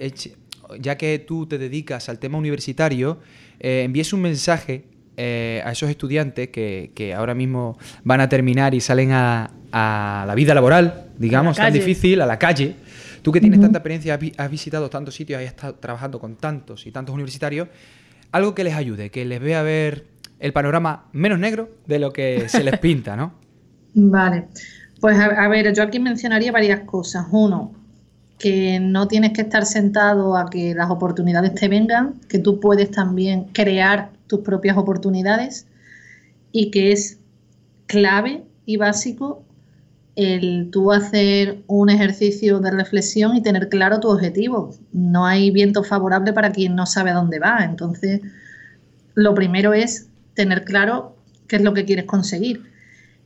ya que tú te dedicas al tema universitario, eh, envíes un mensaje eh, a esos estudiantes que, que ahora mismo van a terminar y salen a, a la vida laboral, digamos, tan difícil, a la calle. Tú que tienes tanta experiencia, has, vi- has visitado tantos sitios, has estado trabajando con tantos y tantos universitarios, algo que les ayude, que les vea ver el panorama menos negro de lo que se les <laughs> pinta, ¿no? Vale, pues a, a ver, yo aquí mencionaría varias cosas. Uno, que no tienes que estar sentado a que las oportunidades te vengan, que tú puedes también crear tus propias oportunidades y que es clave y básico el tú hacer un ejercicio de reflexión y tener claro tu objetivo. No hay viento favorable para quien no sabe a dónde va. Entonces, lo primero es tener claro qué es lo que quieres conseguir.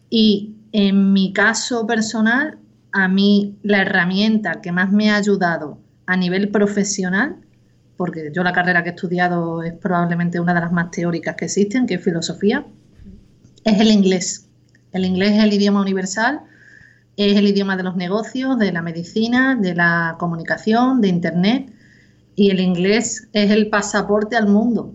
Y en mi caso personal, a mí la herramienta que más me ha ayudado a nivel profesional, porque yo la carrera que he estudiado es probablemente una de las más teóricas que existen, que es filosofía, es el inglés. El inglés es el idioma universal, es el idioma de los negocios, de la medicina, de la comunicación, de Internet, y el inglés es el pasaporte al mundo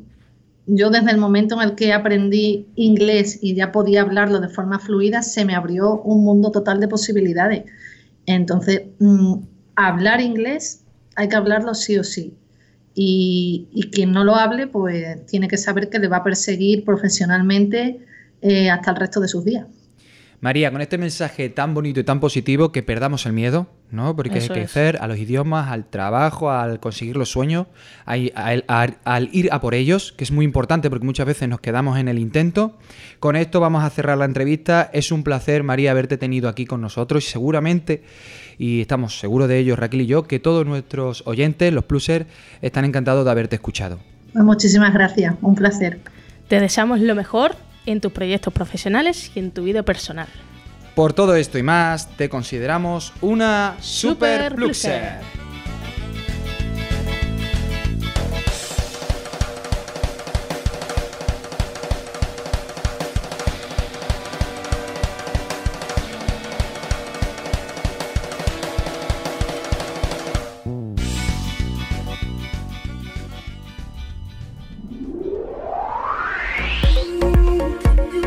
yo desde el momento en el que aprendí inglés y ya podía hablarlo de forma fluida, se me abrió un mundo total de posibilidades. Entonces, mm, hablar inglés hay que hablarlo sí o sí. Y, y quien no lo hable, pues tiene que saber que le va a perseguir profesionalmente eh, hasta el resto de sus días. María, con este mensaje tan bonito y tan positivo, que perdamos el miedo, ¿no? Porque Eso hay que hacer a los idiomas, al trabajo, al conseguir los sueños, al, al- al- al ir a por ellos, que es muy importante porque muchas veces nos quedamos en el intento. Con esto vamos a cerrar la entrevista. Es un placer, María, haberte tenido aquí con nosotros y seguramente, y estamos seguros de ello, Raquel y yo, que todos nuestros oyentes, los plusers, están encantados de haberte escuchado. Pues muchísimas gracias, un placer. Te deseamos lo mejor en tus proyectos profesionales y en tu vida personal. Por todo esto y más, te consideramos una super Super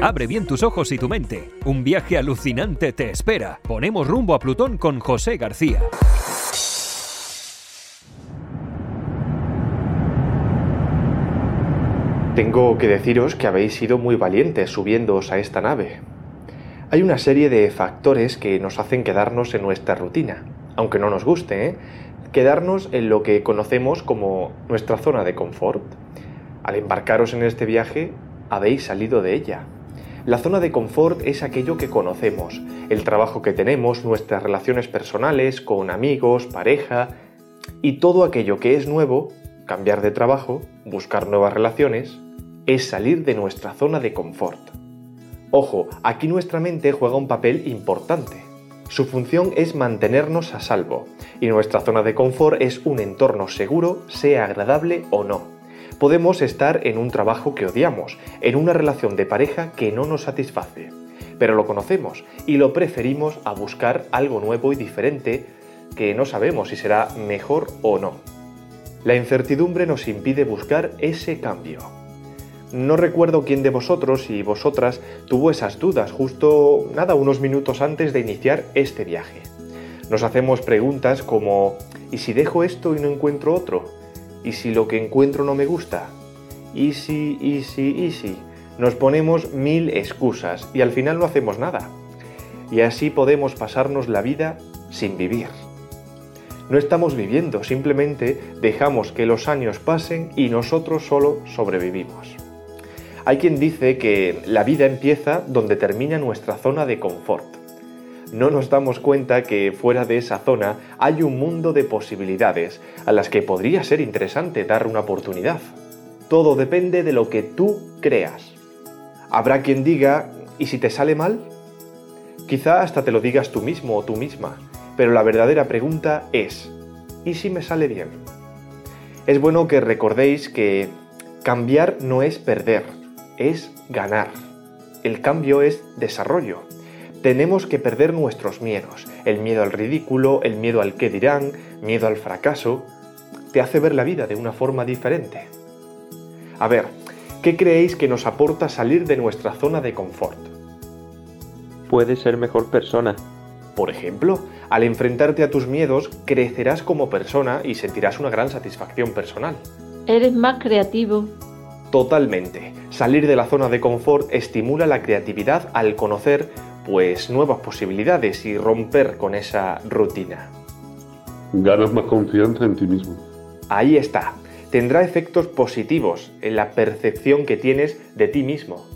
Abre bien tus ojos y tu mente. Un viaje alucinante te espera. Ponemos rumbo a Plutón con José García. Tengo que deciros que habéis sido muy valientes subiéndoos a esta nave. Hay una serie de factores que nos hacen quedarnos en nuestra rutina, aunque no nos guste, ¿eh? quedarnos en lo que conocemos como nuestra zona de confort. Al embarcaros en este viaje, habéis salido de ella. La zona de confort es aquello que conocemos, el trabajo que tenemos, nuestras relaciones personales con amigos, pareja y todo aquello que es nuevo, cambiar de trabajo, buscar nuevas relaciones, es salir de nuestra zona de confort. Ojo, aquí nuestra mente juega un papel importante. Su función es mantenernos a salvo, y nuestra zona de confort es un entorno seguro, sea agradable o no. Podemos estar en un trabajo que odiamos, en una relación de pareja que no nos satisface, pero lo conocemos y lo preferimos a buscar algo nuevo y diferente que no sabemos si será mejor o no. La incertidumbre nos impide buscar ese cambio. No recuerdo quién de vosotros y vosotras tuvo esas dudas justo nada unos minutos antes de iniciar este viaje. Nos hacemos preguntas como ¿y si dejo esto y no encuentro otro? ¿Y si lo que encuentro no me gusta? ¿Y si, y si, y si? Nos ponemos mil excusas y al final no hacemos nada. Y así podemos pasarnos la vida sin vivir. No estamos viviendo, simplemente dejamos que los años pasen y nosotros solo sobrevivimos. Hay quien dice que la vida empieza donde termina nuestra zona de confort. No nos damos cuenta que fuera de esa zona hay un mundo de posibilidades a las que podría ser interesante dar una oportunidad. Todo depende de lo que tú creas. Habrá quien diga, ¿y si te sale mal? Quizá hasta te lo digas tú mismo o tú misma, pero la verdadera pregunta es, ¿y si me sale bien? Es bueno que recordéis que cambiar no es perder, es ganar. El cambio es desarrollo. Tenemos que perder nuestros miedos, el miedo al ridículo, el miedo al qué dirán, miedo al fracaso. Te hace ver la vida de una forma diferente. A ver, ¿qué creéis que nos aporta salir de nuestra zona de confort? Puedes ser mejor persona. Por ejemplo, al enfrentarte a tus miedos, crecerás como persona y sentirás una gran satisfacción personal. Eres más creativo. Totalmente. Salir de la zona de confort estimula la creatividad al conocer pues nuevas posibilidades y romper con esa rutina. Ganas más confianza en ti mismo. Ahí está. Tendrá efectos positivos en la percepción que tienes de ti mismo.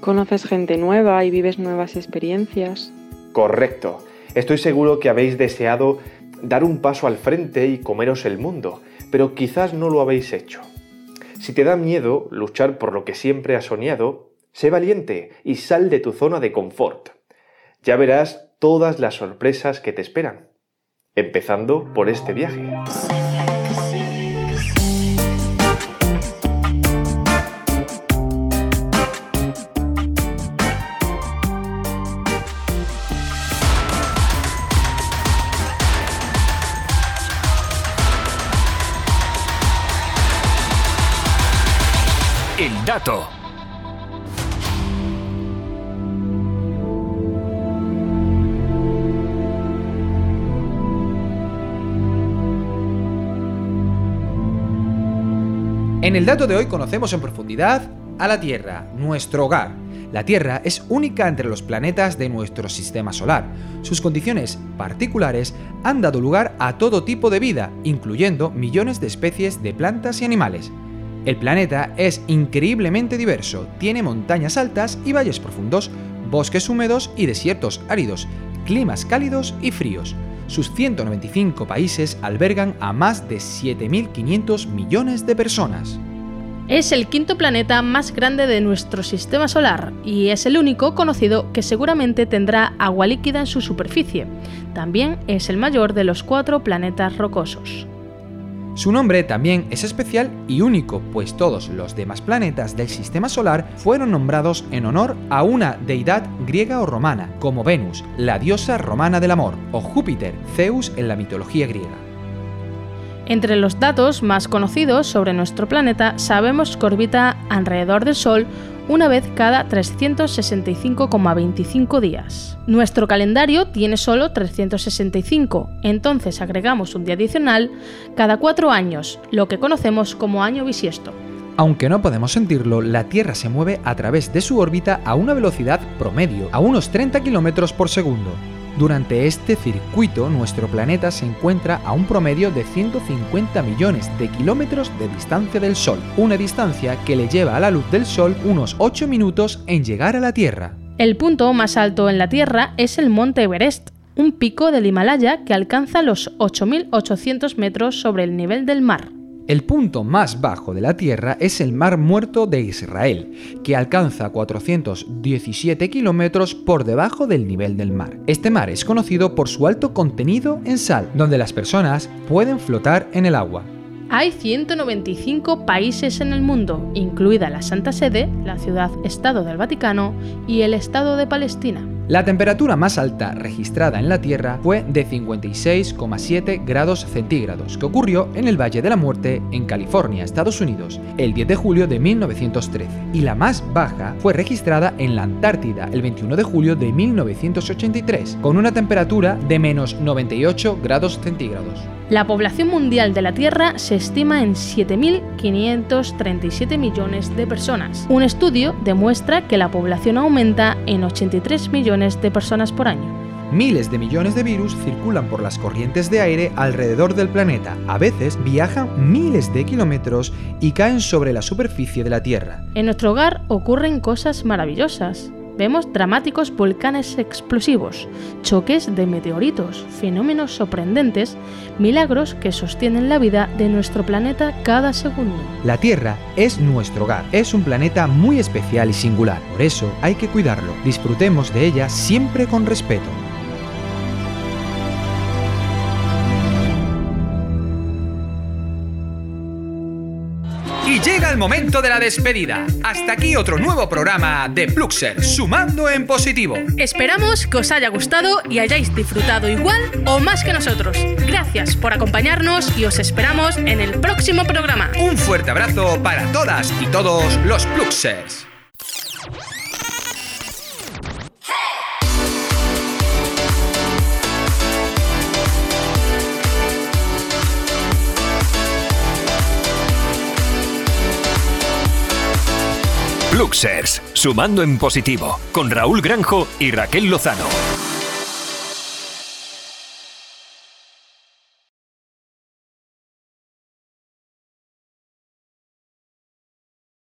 Conoces gente nueva y vives nuevas experiencias. Correcto. Estoy seguro que habéis deseado dar un paso al frente y comeros el mundo, pero quizás no lo habéis hecho. Si te da miedo luchar por lo que siempre has soñado, sé valiente y sal de tu zona de confort. Ya verás todas las sorpresas que te esperan, empezando por este viaje. El dato. En el dato de hoy conocemos en profundidad a la Tierra, nuestro hogar. La Tierra es única entre los planetas de nuestro sistema solar. Sus condiciones particulares han dado lugar a todo tipo de vida, incluyendo millones de especies de plantas y animales. El planeta es increíblemente diverso, tiene montañas altas y valles profundos, bosques húmedos y desiertos áridos, climas cálidos y fríos. Sus 195 países albergan a más de 7.500 millones de personas. Es el quinto planeta más grande de nuestro sistema solar y es el único conocido que seguramente tendrá agua líquida en su superficie. También es el mayor de los cuatro planetas rocosos. Su nombre también es especial y único, pues todos los demás planetas del sistema solar fueron nombrados en honor a una deidad griega o romana, como Venus, la diosa romana del amor, o Júpiter, Zeus en la mitología griega. Entre los datos más conocidos sobre nuestro planeta sabemos que orbita alrededor del Sol una vez cada 365,25 días. Nuestro calendario tiene solo 365, entonces agregamos un día adicional cada cuatro años, lo que conocemos como año bisiesto. Aunque no podemos sentirlo, la Tierra se mueve a través de su órbita a una velocidad promedio, a unos 30 km por segundo. Durante este circuito, nuestro planeta se encuentra a un promedio de 150 millones de kilómetros de distancia del Sol, una distancia que le lleva a la luz del Sol unos 8 minutos en llegar a la Tierra. El punto más alto en la Tierra es el Monte Everest, un pico del Himalaya que alcanza los 8.800 metros sobre el nivel del mar. El punto más bajo de la Tierra es el Mar Muerto de Israel, que alcanza 417 kilómetros por debajo del nivel del mar. Este mar es conocido por su alto contenido en sal, donde las personas pueden flotar en el agua. Hay 195 países en el mundo, incluida la Santa Sede, la ciudad-estado del Vaticano y el Estado de Palestina. La temperatura más alta registrada en la Tierra fue de 56,7 grados centígrados, que ocurrió en el Valle de la Muerte, en California, Estados Unidos, el 10 de julio de 1913. Y la más baja fue registrada en la Antártida, el 21 de julio de 1983, con una temperatura de menos 98 grados centígrados. La población mundial de la Tierra se estima en 7.537 millones de personas. Un estudio demuestra que la población aumenta en 83 millones de personas por año. Miles de millones de virus circulan por las corrientes de aire alrededor del planeta. A veces viajan miles de kilómetros y caen sobre la superficie de la Tierra. En nuestro hogar ocurren cosas maravillosas vemos dramáticos volcanes explosivos, choques de meteoritos, fenómenos sorprendentes, milagros que sostienen la vida de nuestro planeta cada segundo. La Tierra es nuestro hogar, es un planeta muy especial y singular, por eso hay que cuidarlo. Disfrutemos de ella siempre con respeto. Llega el momento de la despedida. Hasta aquí otro nuevo programa de Pluxer, sumando en positivo. Esperamos que os haya gustado y hayáis disfrutado igual o más que nosotros. Gracias por acompañarnos y os esperamos en el próximo programa. Un fuerte abrazo para todas y todos los Pluxers. Luxers, sumando en positivo, con Raúl Granjo y Raquel Lozano.